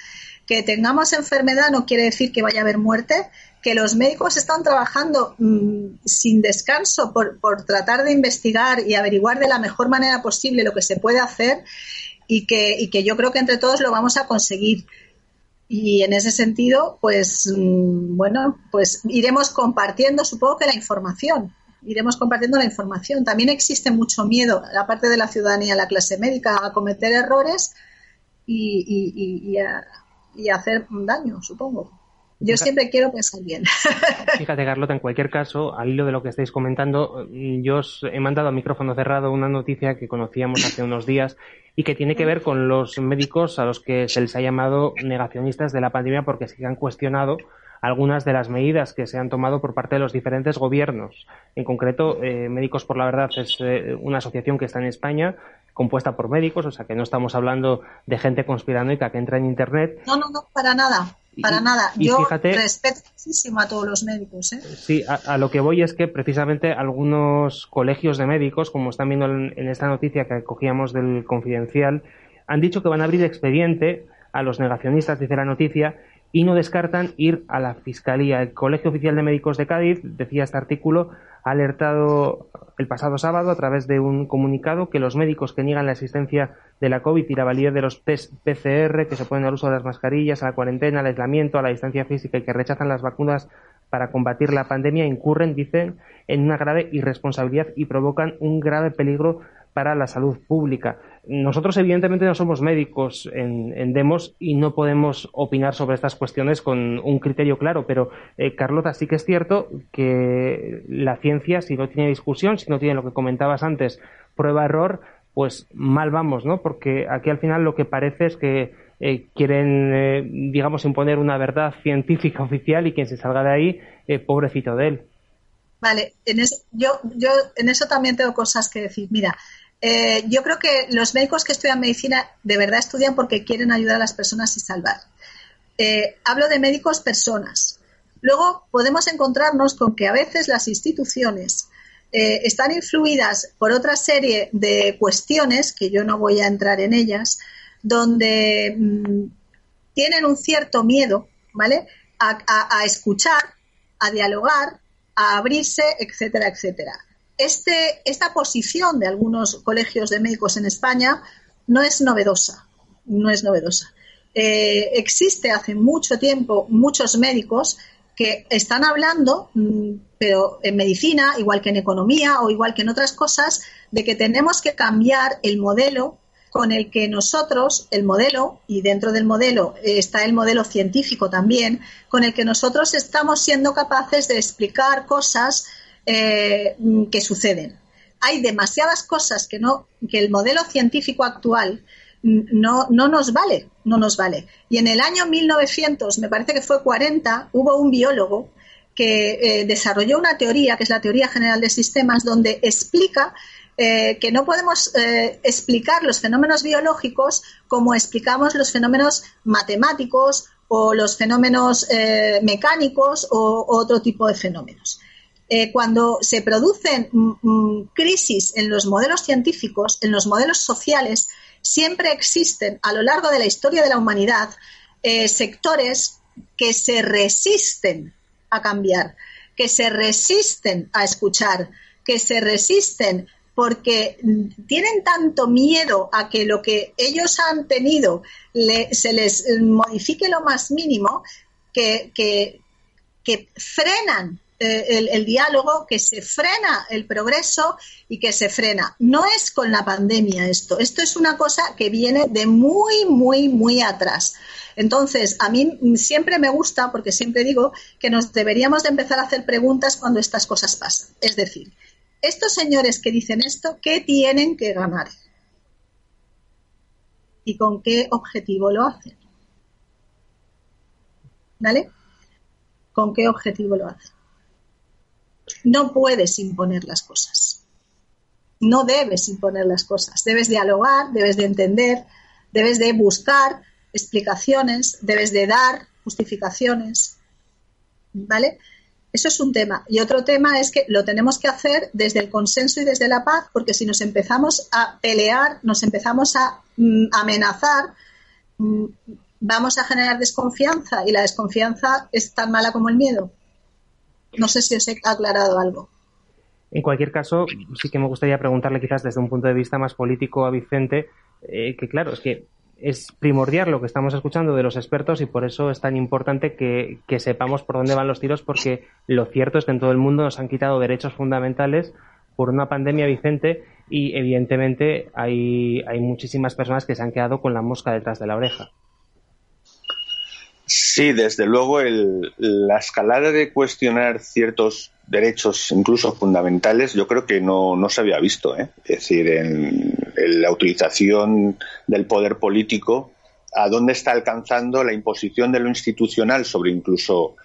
que tengamos enfermedad no quiere decir que vaya a haber muerte, que los médicos están trabajando mm, sin descanso por, por, tratar de investigar y averiguar de la mejor manera posible lo que se puede hacer y que, y que yo creo que entre todos lo vamos a conseguir. Y en ese sentido, pues mm, bueno, pues iremos compartiendo, supongo que la información, iremos compartiendo la información. También existe mucho miedo, la parte de la ciudadanía, la clase médica, a cometer errores y, y, y, a, y hacer daño, supongo. Yo siempre quiero pensar bien. *laughs* Fíjate, Carlota, en cualquier caso, al hilo de lo que estáis comentando, yo os he mandado a micrófono cerrado una noticia que conocíamos hace unos días y que tiene que ver con los médicos a los que se les ha llamado negacionistas de la pandemia porque se han cuestionado algunas de las medidas que se han tomado por parte de los diferentes gobiernos. En concreto, eh, Médicos por la Verdad es eh, una asociación que está en España, compuesta por médicos, o sea que no estamos hablando de gente conspiranoica que entra en Internet. No, no, no, para nada. Para nada. Yo respeto muchísimo a todos los médicos. ¿eh? Sí, a, lo que voy es que precisamente algunos colegios de médicos, como están viendo en, esta noticia que cogíamos del Confidencial, han dicho que van a abrir expediente a los negacionistas, dice la noticia, y no descartan ir a la Fiscalía. El Colegio Oficial de Médicos de Cádiz, decía este artículo, ha alertado el pasado sábado a través de un comunicado que los médicos que niegan la existencia de la COVID y la validez de los test PCR, que se ponen al uso de las mascarillas, a la cuarentena, al aislamiento, a la distancia física y que rechazan las vacunas para combatir la pandemia, incurren, dicen, en una grave irresponsabilidad y provocan un grave peligro para la salud pública. Nosotros, evidentemente, no somos médicos en, Demos y no podemos opinar sobre estas cuestiones con un criterio claro, pero, eh, Carlota, sí que es cierto que la ciencia, si no tiene discusión, si no tiene lo que comentabas antes, prueba-error, pues mal vamos, ¿no? Porque aquí al final lo que parece es que eh, quieren, eh, digamos, imponer una verdad científica oficial y quien se salga de ahí, pobrecito de él. Vale, en yo, yo en eso también tengo cosas que decir. Mira, eh, yo creo que los médicos que estudian medicina de verdad estudian porque quieren ayudar a las personas y salvar. Eh, hablo de médicos personas. Luego podemos encontrarnos con que a veces las instituciones eh, están influidas por otra serie de cuestiones, que yo no voy a entrar en ellas, donde mm, tienen un cierto miedo, ¿vale? a escuchar, a dialogar, a abrirse, etcétera, etcétera este, esta posición de algunos colegios de médicos en España no es novedosa, no es novedosa. Eh, existe hace mucho tiempo muchos médicos que están hablando, mm, pero en medicina, igual que en economía o igual que en otras cosas, de que tenemos que cambiar el modelo con el que nosotros, el modelo, y dentro del modelo está el modelo científico también, con el que nosotros estamos siendo capaces de explicar cosas eh, que suceden. Hay demasiadas cosas que no, que el modelo científico actual no, no nos vale, no nos vale. Y en el año 1900, me parece que fue 40, hubo un biólogo que eh, desarrolló una teoría, que es la teoría general de sistemas, donde explica eh, que no podemos explicar los fenómenos biológicos como explicamos los fenómenos matemáticos o los fenómenos mecánicos o otro tipo de fenómenos. Eh, cuando se producen mm, mm, crisis en los modelos científicos, en los modelos sociales, siempre existen a lo largo de la historia de la humanidad eh, sectores que se resisten a cambiar, que se resisten a escuchar, que se resisten porque mm, tienen tanto miedo a que lo que ellos han tenido se les modifique lo más mínimo que, que frenan eh, el, diálogo, que se frena el progreso y que se frena. No es con la pandemia esto, esto es una cosa que viene de muy, muy, muy atrás. Entonces, a mí siempre me gusta, porque siempre digo que nos deberíamos de empezar a hacer preguntas cuando estas cosas pasan. Es decir, estos señores que dicen esto, ¿qué tienen que ganar? ¿Y con qué objetivo lo hacen? ¿Vale? ¿Con qué objetivo lo hacen? No puedes imponer las cosas. No debes imponer las cosas. Debes dialogar, debes de entender, debes de buscar explicaciones, debes de dar justificaciones. ¿Vale? Eso es un tema. Y otro tema es que lo tenemos que hacer desde el consenso y desde la paz, porque si nos empezamos a pelear, nos empezamos a mm, amenazar, mm, vamos a generar desconfianza y la desconfianza es tan mala como el miedo. No sé si os he aclarado algo. En cualquier caso, sí que me gustaría preguntarle quizás desde un punto de vista más político a Vicente, eh, que claro, es que es primordial lo que estamos escuchando de los expertos y por eso es tan importante que, sepamos por dónde van los tiros porque lo cierto es que en todo el mundo nos han quitado derechos fundamentales por una pandemia, Vicente, y evidentemente hay, hay muchísimas personas que se han quedado con la mosca detrás de la oreja. Sí, desde luego la escalada de cuestionar ciertos derechos, incluso fundamentales, yo creo que no, se había visto. ¿eh? Es decir, en, la utilización del poder político, a dónde está alcanzando la imposición de lo institucional sobre incluso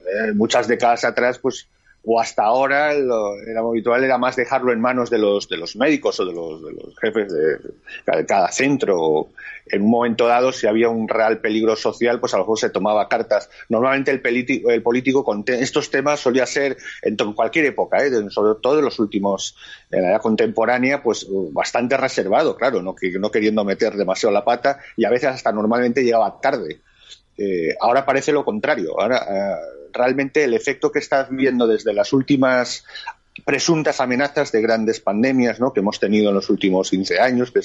eh, muchas décadas atrás, pues o hasta ahora lo, era habitual era más dejarlo en manos de los de los médicos o de los, de los jefes de, cada centro en un momento dado si había un real peligro social pues a lo mejor se tomaba cartas normalmente el, el político con estos temas solía ser en cualquier época ¿eh? sobre todo en los últimos en la edad contemporánea pues bastante reservado claro no, no queriendo meter demasiado la pata y a veces hasta normalmente llegaba tarde eh, ahora parece lo contrario. Ahora, eh, realmente el efecto que estás viendo desde las últimas presuntas amenazas de grandes pandemias ¿no? que hemos tenido en los últimos 15 años, que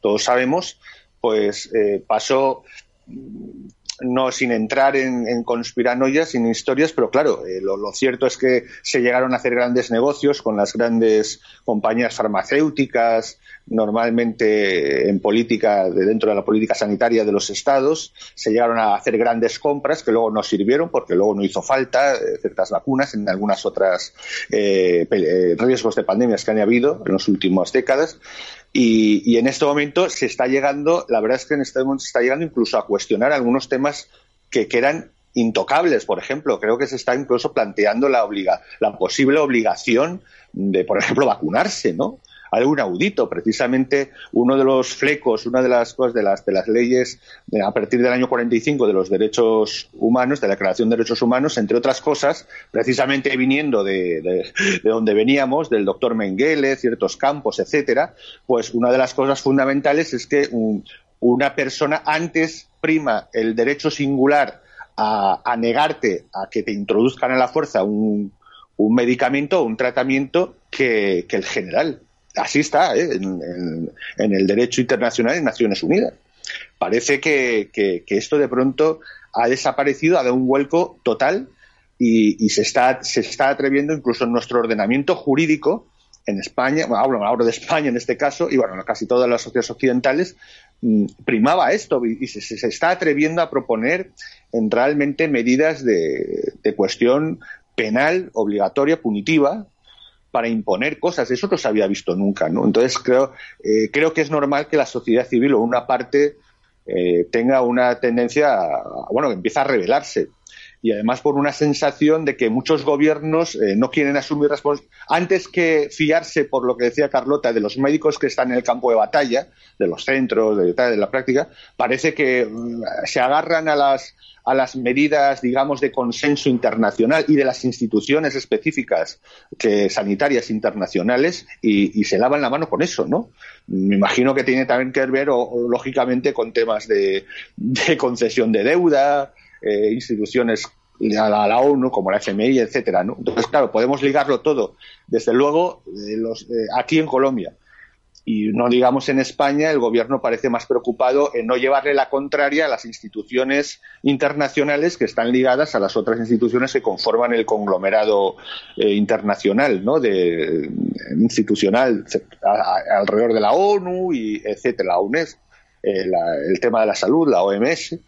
todos sabemos, pues eh, pasó no sin entrar en, conspiranoias, sin historias, pero claro, lo, cierto es que se llegaron a hacer grandes negocios con las grandes compañías farmacéuticas, normalmente en política, de dentro de la política sanitaria de los estados, se llegaron a hacer grandes compras que luego no sirvieron porque luego no hizo falta eh, ciertas vacunas en algunas otras eh, eh, riesgos de pandemias que han habido en las últimas décadas. Y, en este momento se está llegando, la verdad es que en este momento se está llegando incluso a cuestionar algunos temas que, que eran intocables, por ejemplo. Creo que se está incluso planteando la, obliga la posible obligación de, por ejemplo, vacunarse, ¿no? Algo inaudito. Precisamente uno de los flecos, una de las cosas de las, de las leyes a partir del año 45 de los derechos humanos, de la Declaración de Derechos Humanos, entre otras cosas, precisamente viniendo de, de, donde veníamos, del doctor Mengele, ciertos campos, etcétera, pues una de las cosas fundamentales es que una persona antes prima el derecho singular a, negarte a que te introduzcan a la fuerza un, un medicamento o un tratamiento que, que el general así está ¿eh? en, el derecho internacional en Naciones Unidas. Parece que, esto de pronto ha desaparecido, ha dado un vuelco total y, se, está, se está atreviendo incluso en nuestro ordenamiento jurídico en España, bueno, hablo, de España en este caso, y bueno, casi todas las sociedades occidentales, mm, primaba esto y se, está atreviendo a proponer en realmente medidas de cuestión penal obligatoria, punitiva, para imponer cosas. Eso no se había visto nunca, ¿no? Entonces creo, eh, creo que es normal que la sociedad civil o una parte eh, tenga una tendencia, bueno, que empieza a rebelarse. Y además por una sensación de que muchos gobiernos eh, no quieren asumir responsabilidad. Antes que fiarse, por lo que decía Carlota, de los médicos que están en el campo de batalla, de los centros, de, de la práctica, parece que mm, se agarran a las, a las medidas, digamos, de consenso internacional y de las instituciones específicas que, sanitarias internacionales y, se lavan la mano con eso, ¿no? Me imagino que tiene también que ver, o, lógicamente, con temas de, concesión de deuda, eh, instituciones a la, ONU, como la FMI, etcétera. Entonces, claro, podemos ligarlo todo. Desde luego, eh, eh, aquí en Colombia, y no digamos en España, el gobierno parece más preocupado en no llevarle la contraria a las instituciones internacionales que están ligadas a las otras instituciones que conforman el conglomerado eh, internacional, ¿no? De, institucional alrededor de la ONU y etcétera, la eh, el tema de la salud, la OMS.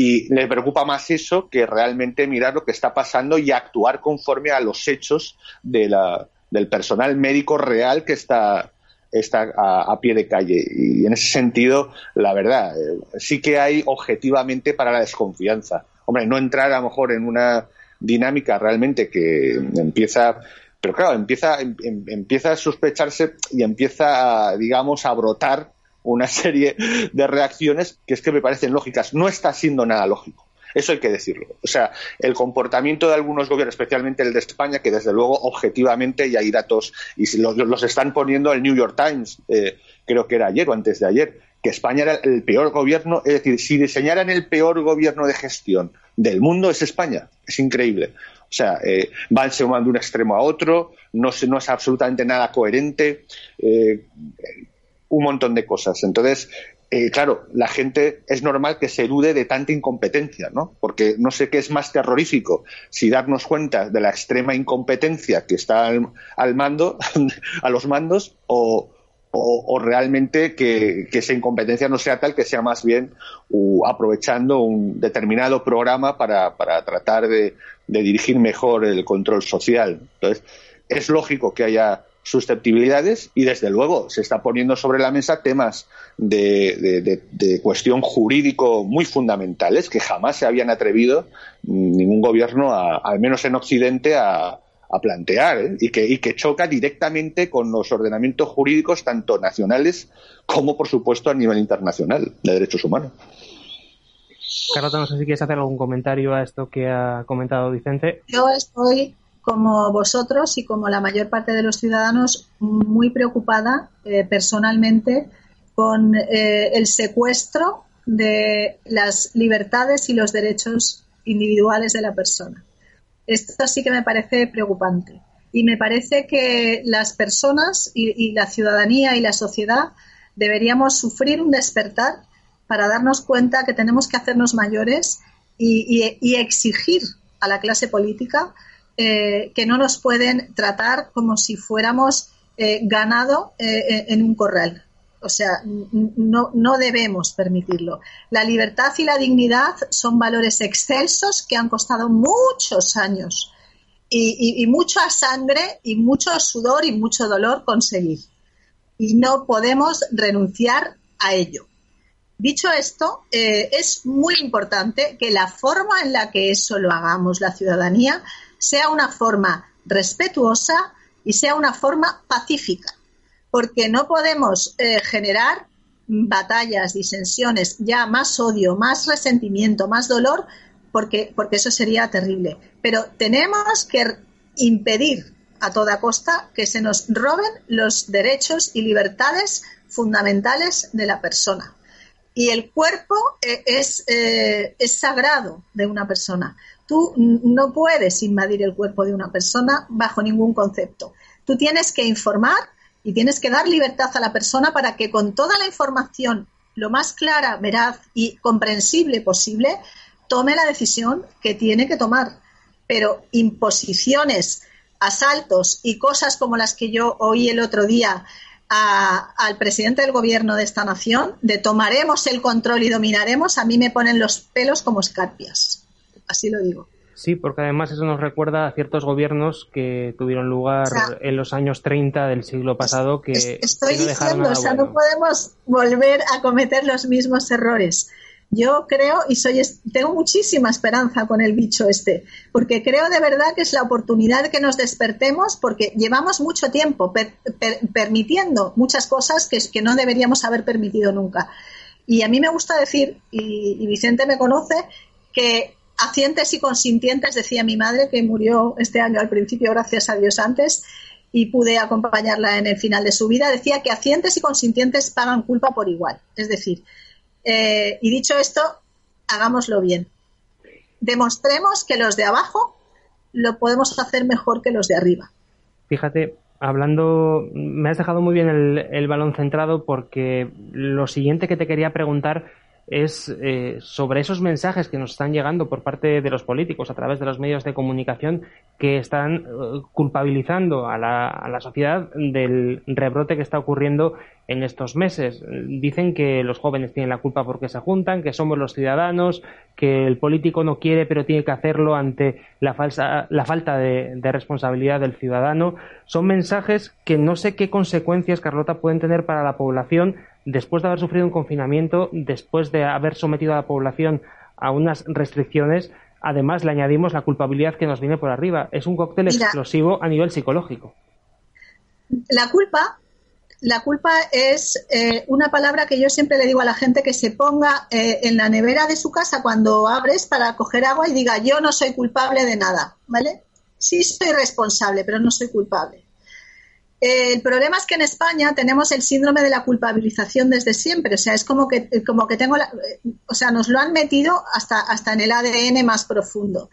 Y le preocupa más eso que realmente mirar lo que está pasando y actuar conforme a los hechos de la, del personal médico real que está está a, pie de calle. Y en ese sentido, la verdad, eh, sí que hay objetivamente para la desconfianza. Hombre, no entrar a lo mejor en una dinámica realmente que empieza pero claro, empieza, em, em, empieza a sospecharse y empieza, digamos, a brotar una serie de reacciones que es que me parecen lógicas. No está siendo nada lógico. Eso hay que decirlo. O sea, el comportamiento de algunos gobiernos, especialmente el de España, que desde luego objetivamente ya hay datos y los, los están poniendo el New York Times, eh, creo que era ayer o antes de ayer, que España era el peor gobierno, es decir, si diseñaran el peor gobierno de gestión del mundo es España. Es increíble. O sea, eh, van de un extremo a otro, no, no es absolutamente nada coherente, eh, un montón de cosas. Entonces, eh, claro, la gente es normal que se elude de tanta incompetencia, ¿no? Porque no sé qué es más terrorífico, si darnos cuenta de la extrema incompetencia que está al, mando, *laughs* a los mandos, o, realmente que, esa incompetencia no sea tal que sea más bien aprovechando un determinado programa para, tratar de dirigir mejor el control social. Entonces, es lógico que haya susceptibilidades y desde luego se está poniendo sobre la mesa temas de, cuestión jurídico muy fundamentales que jamás se habían atrevido ningún gobierno, al menos en Occidente, a, plantear ¿eh? y, que, y que choca directamente con los ordenamientos jurídicos tanto nacionales como, por supuesto, a nivel internacional de derechos humanos. Carlota, no sé si quieres hacer algún comentario a esto que ha comentado Vicente. Yo estoy como vosotros y como la mayor parte de los ciudadanos, muy preocupada eh, personalmente con eh, el secuestro de las libertades y los derechos individuales de la persona. Esto sí que me parece preocupante. Y me parece que las personas y, la ciudadanía y la sociedad deberíamos sufrir un despertar para darnos cuenta que tenemos que hacernos mayores y exigir a la clase política eh, que no nos pueden tratar como si fuéramos eh, ganado eh, en un corral. O sea, no, no debemos permitirlo. La libertad y la dignidad son valores excelsos que han costado muchos años y, mucha sangre y mucho sudor y mucho dolor conseguir. Y no podemos renunciar a ello. Dicho esto, es muy importante que la forma en la que eso lo hagamos la ciudadanía sea una forma respetuosa y sea una forma pacífica, porque no podemos eh, generar batallas, disensiones, ya más odio, más resentimiento, más dolor, porque, porque eso sería terrible. Pero tenemos que impedir a toda costa que se nos roben los derechos y libertades fundamentales de la persona. Y el cuerpo eh, es, eh, es sagrado de una persona. Tú no puedes invadir el cuerpo de una persona bajo ningún concepto. Tú tienes que informar y tienes que dar libertad a la persona para que con toda la información lo más clara, veraz y comprensible posible, tome la decisión que tiene que tomar. Pero imposiciones, asaltos y cosas como las que yo oí el otro día al presidente del gobierno de esta nación, de tomaremos el control y dominaremos, a mí me ponen los pelos como escarpias así lo digo. Sí, porque además eso nos recuerda a ciertos gobiernos que tuvieron lugar en los años 30 del siglo pasado que... Estoy diciendo, o sea, no podemos volver a cometer los mismos errores. Yo creo y soy tengo muchísima esperanza con el bicho este, porque creo de verdad que es la oportunidad de que nos despertemos, porque llevamos mucho tiempo permitiendo muchas cosas que, que, no deberíamos haber permitido nunca. Y a mí me gusta decir, y Vicente me conoce, que Acientes y consintientes, decía mi madre, que murió este año al principio, gracias a Dios antes, y pude acompañarla en el final de su vida, decía que acientes y consintientes pagan culpa por igual. Es decir, eh, y dicho esto, hagámoslo bien. Demostremos que los de abajo lo podemos hacer mejor que los de arriba. Fíjate, hablando, me has dejado muy bien el, balón centrado porque lo siguiente que te quería preguntar es eh, sobre esos mensajes que nos están llegando por parte de los políticos a través de los medios de comunicación que están eh, culpabilizando a la, a la, sociedad del rebrote que está ocurriendo en estos meses. Dicen que los jóvenes tienen la culpa porque se juntan, que somos los ciudadanos, que el político no quiere pero tiene que hacerlo ante la, falsa, la falta de, de responsabilidad del ciudadano. Son mensajes que no sé qué consecuencias, Carlota, pueden tener para la población después de haber sufrido un confinamiento, después de haber sometido a la población a unas restricciones, además le añadimos la culpabilidad que nos viene por arriba. Es un cóctel explosivo a nivel psicológico. La culpa, la culpa es eh, una palabra que yo siempre le digo a la gente que se ponga eh, en la nevera de su casa cuando abres para coger agua y diga yo no soy culpable de nada, ¿vale? Sí soy responsable, pero no soy culpable. Eh, el problema es que en España tenemos el síndrome de la culpabilización desde siempre. O sea, es como que, como que tengo, la, o sea, nos lo han metido hasta, hasta en el ADN más profundo.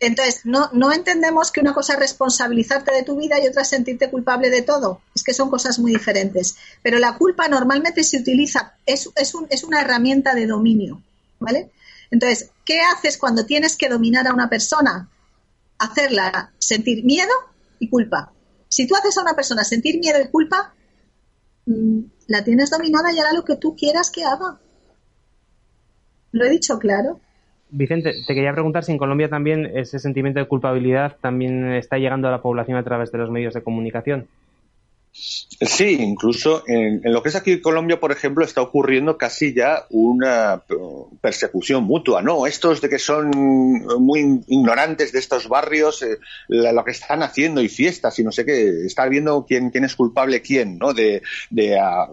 Entonces, no, no entendemos que una cosa es responsabilizarte de tu vida y otra es sentirte culpable de todo. Es que son cosas muy diferentes. Pero la culpa normalmente se utiliza, es, es, un, es una herramienta de dominio. ¿Vale? Entonces, ¿qué haces cuando tienes que dominar a una persona? Hacerla sentir miedo y culpa. Si tú haces a una persona sentir miedo y culpa, mm, la tienes dominada y hará lo que tú quieras que haga. ¿Lo he dicho claro? Vicente, te quería preguntar si en Colombia también ese sentimiento de culpabilidad también está llegando a la población a través de los medios de comunicación. Sí, incluso en, lo que es aquí en Colombia, por ejemplo, está ocurriendo casi ya una persecución mutua, ¿no? Estos de que son muy ignorantes de estos barrios, eh, lo que están haciendo y fiestas y no sé qué, está viendo quién, es culpable quién, ¿no? De,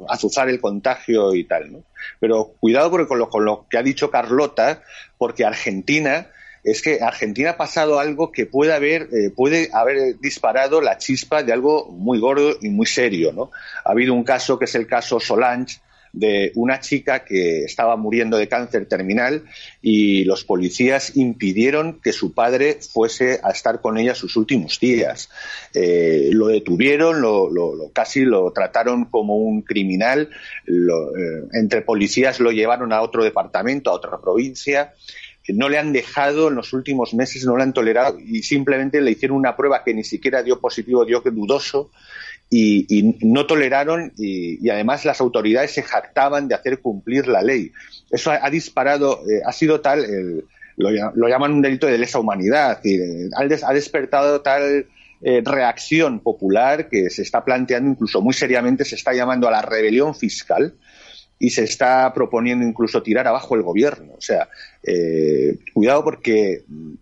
azuzar el contagio y tal, ¿no? Pero cuidado con lo, con lo que ha dicho Carlota, porque Argentina es que Argentina ha pasado algo que puede haber, eh, puede haber disparado la chispa de algo muy gordo y muy serio, ¿no? Ha habido un caso que es el caso Solange, de una chica que estaba muriendo de cáncer terminal y los policías impidieron que su padre fuese a estar con ella sus últimos días. Eh, lo detuvieron, lo, casi lo trataron como un criminal, eh, entre policías lo llevaron a otro departamento, a otra provincia no le han dejado en los últimos meses, no le han tolerado y simplemente le hicieron una prueba que ni siquiera dio positivo, dio dudoso y, no toleraron y, además las autoridades se jactaban de hacer cumplir la ley. Eso ha, disparado, eh, ha sido tal, lo, llaman un delito de lesa humanidad, y, eh, ha despertado tal eh, reacción popular que se está planteando incluso muy seriamente, se está llamando a la rebelión fiscal y se está proponiendo incluso tirar abajo el gobierno. O sea, eh, cuidado porque mm,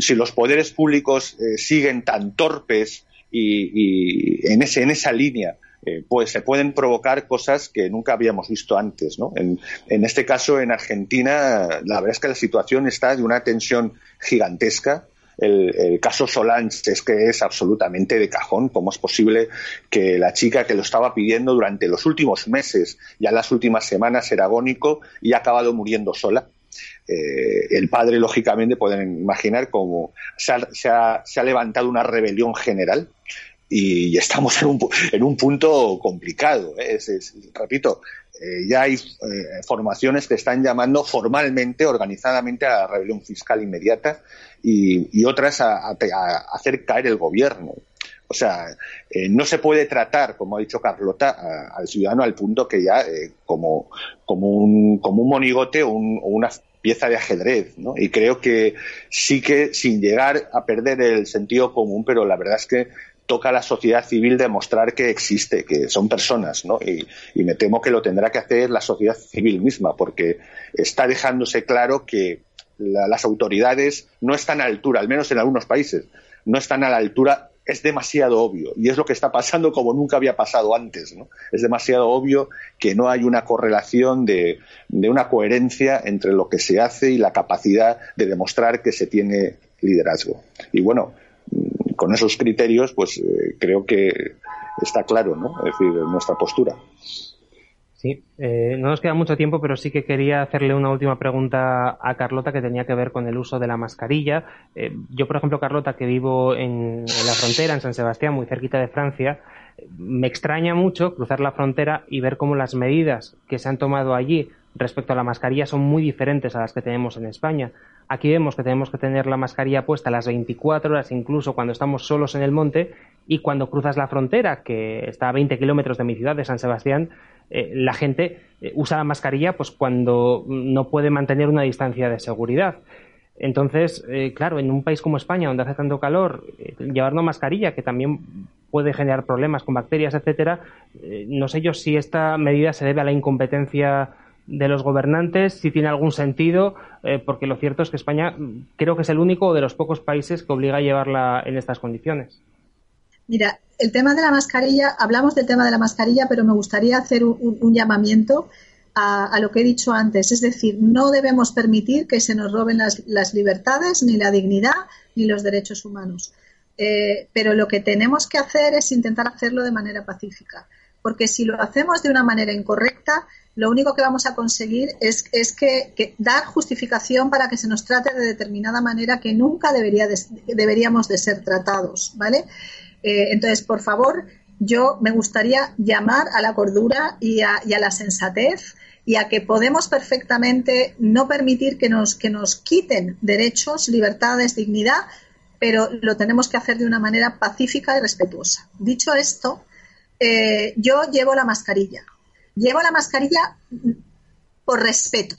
si los poderes públicos eh, siguen tan torpes y, en, esa línea, eh, pues se pueden provocar cosas que nunca habíamos visto antes. ¿no? En, en, este caso, en Argentina, la verdad es que la situación está de una tensión gigantesca el, caso Solange es que es absolutamente de cajón. ¿Cómo es posible que la chica que lo estaba pidiendo durante los últimos meses, ya las últimas semanas, era agónico y ha acabado muriendo sola? Eh, el padre, lógicamente, pueden imaginar cómo se ha, levantado una rebelión general y estamos en un, en un punto complicado. ¿eh? repito, eh, ya hay formaciones que están llamando formalmente, organizadamente, a la rebelión fiscal inmediata y, otras a, hacer caer el gobierno. O sea, eh, no se puede tratar, como ha dicho Carlota, al ciudadano al punto que ya eh, como, como, un, como un monigote o, una pieza de ajedrez, ¿no? Y creo que sí que sin llegar a perder el sentido común, pero la verdad es que toca a la sociedad civil demostrar que existe, que son personas, ¿no? Y, me temo que lo tendrá que hacer la sociedad civil misma, porque está dejándose claro que las autoridades no están a la altura, al menos en algunos países, no están a la altura es demasiado obvio y es lo que está pasando como nunca había pasado antes. ¿no? Es demasiado obvio que no hay una correlación de, una coherencia entre lo que se hace y la capacidad de demostrar que se tiene liderazgo. Y bueno, con esos criterios, pues eh, creo que está claro, ¿no? Es decir, nuestra postura. Sí, eh, no nos queda mucho tiempo, pero sí que quería hacerle una última pregunta a Carlota que tenía que ver con el uso de la mascarilla. Eh, yo, por ejemplo, Carlota, que vivo en, la frontera, en San Sebastián, muy cerquita de Francia, me extraña mucho cruzar la frontera y ver cómo las medidas que se han tomado allí respecto a la mascarilla son muy diferentes a las que tenemos en España. Aquí vemos que tenemos que tener la mascarilla puesta las 24 horas, incluso cuando estamos solos en el monte, y cuando cruzas la frontera, que está a 20 kilómetros de mi ciudad, de San Sebastián, eh, la gente eh, usa la mascarilla pues cuando no puede mantener una distancia de seguridad. Entonces, eh, claro, en un país como España, donde hace tanto calor, llevar una mascarilla que también puede generar problemas con bacterias, etcétera, no sé yo si esta medida se debe a la incompetencia de los gobernantes, si tiene algún sentido, porque lo cierto es que España mm, creo que es el único de los pocos países que obliga a llevarla en estas condiciones. Mira, el tema de la mascarilla, hablamos del tema de la mascarilla, pero me gustaría hacer un, llamamiento a, lo que he dicho antes. Es decir, no debemos permitir que se nos roben las, libertades, ni la dignidad, ni los derechos humanos. Eh, pero lo que tenemos que hacer es intentar hacerlo de manera pacífica. Porque si lo hacemos de una manera incorrecta, lo único que vamos a conseguir es, que, dar justificación para que se nos trate de determinada manera que nunca debería deberíamos de ser tratados, ¿vale? Eh, entonces, por favor, yo me gustaría llamar a la cordura y a, la sensatez y a que podemos perfectamente no permitir que nos, que nos quiten derechos, libertades, dignidad, pero lo tenemos que hacer de una manera pacífica y respetuosa. Dicho esto, eh, yo llevo la mascarilla. Llevo la mascarilla por respeto,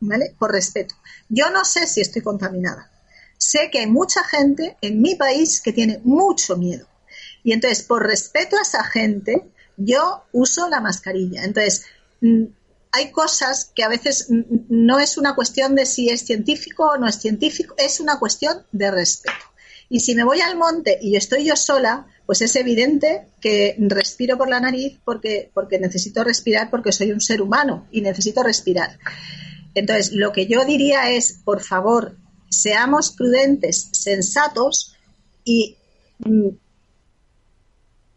¿vale? Por respeto. Yo no sé si estoy contaminada. Sé que hay mucha gente en mi país que tiene mucho miedo. Y entonces, por respeto a esa gente, yo uso la mascarilla. Entonces, mm, hay cosas que a veces no es una cuestión de si es científico o no es científico, es una cuestión de respeto. Y si me voy al monte y estoy yo sola, pues es evidente que respiro por la nariz porque, porque necesito respirar porque soy un ser humano y necesito respirar. Entonces, lo que yo diría es, por favor, seamos prudentes, sensatos y mm,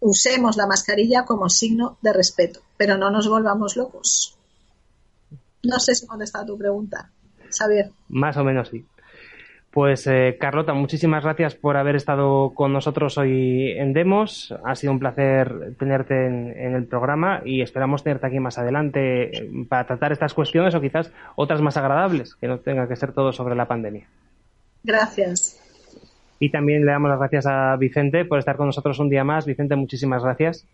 usemos la mascarilla como signo de respeto, pero no nos volvamos locos. No sé si contesta tu pregunta, Xavier. Más o menos sí. Pues eh, Carlota, muchísimas gracias por haber estado con nosotros hoy en Demos. Ha sido un placer tenerte en, el programa y esperamos tenerte aquí más adelante eh, para tratar estas cuestiones o quizás otras más agradables, que no tenga que ser todo sobre la pandemia. Gracias. Y también le damos las gracias a Vicente por estar con nosotros un día más. Vicente, muchísimas gracias.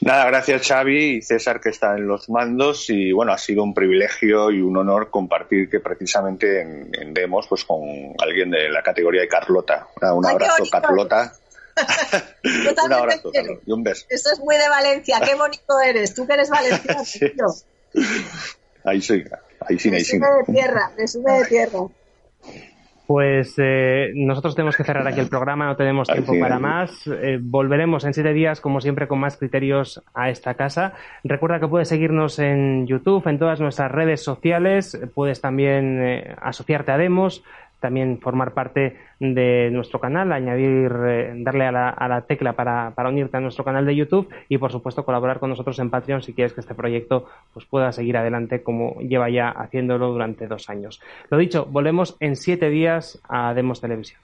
Nada, gracias Xavi y César que está en los mandos y bueno, ha sido un privilegio y un honor compartir que precisamente en, Demos pues con alguien de la categoría de Carlota. Un abrazo Carlota. *laughs* un abrazo y un beso. Eso es muy de Valencia, qué *laughs* bonito eres, tú que eres valenciano. *laughs* Ahí sí, ahí sí, ahí sí. de tierra, sube de tierra. Pues eh, nosotros tenemos que cerrar aquí el programa, no tenemos tiempo para más. Eh, volveremos en siete días, como siempre, con más criterios a esta casa. Recuerda que puedes seguirnos en YouTube, en todas nuestras redes sociales. Puedes también eh, asociarte a Demos también formar parte de nuestro canal, añadir, eh, darle a la, tecla para, unirte a nuestro canal de YouTube y por supuesto colaborar con nosotros en Patreon si quieres que este proyecto pues, pueda seguir adelante como lleva ya haciéndolo durante dos años. Lo dicho, volvemos en siete días a Demos Televisión.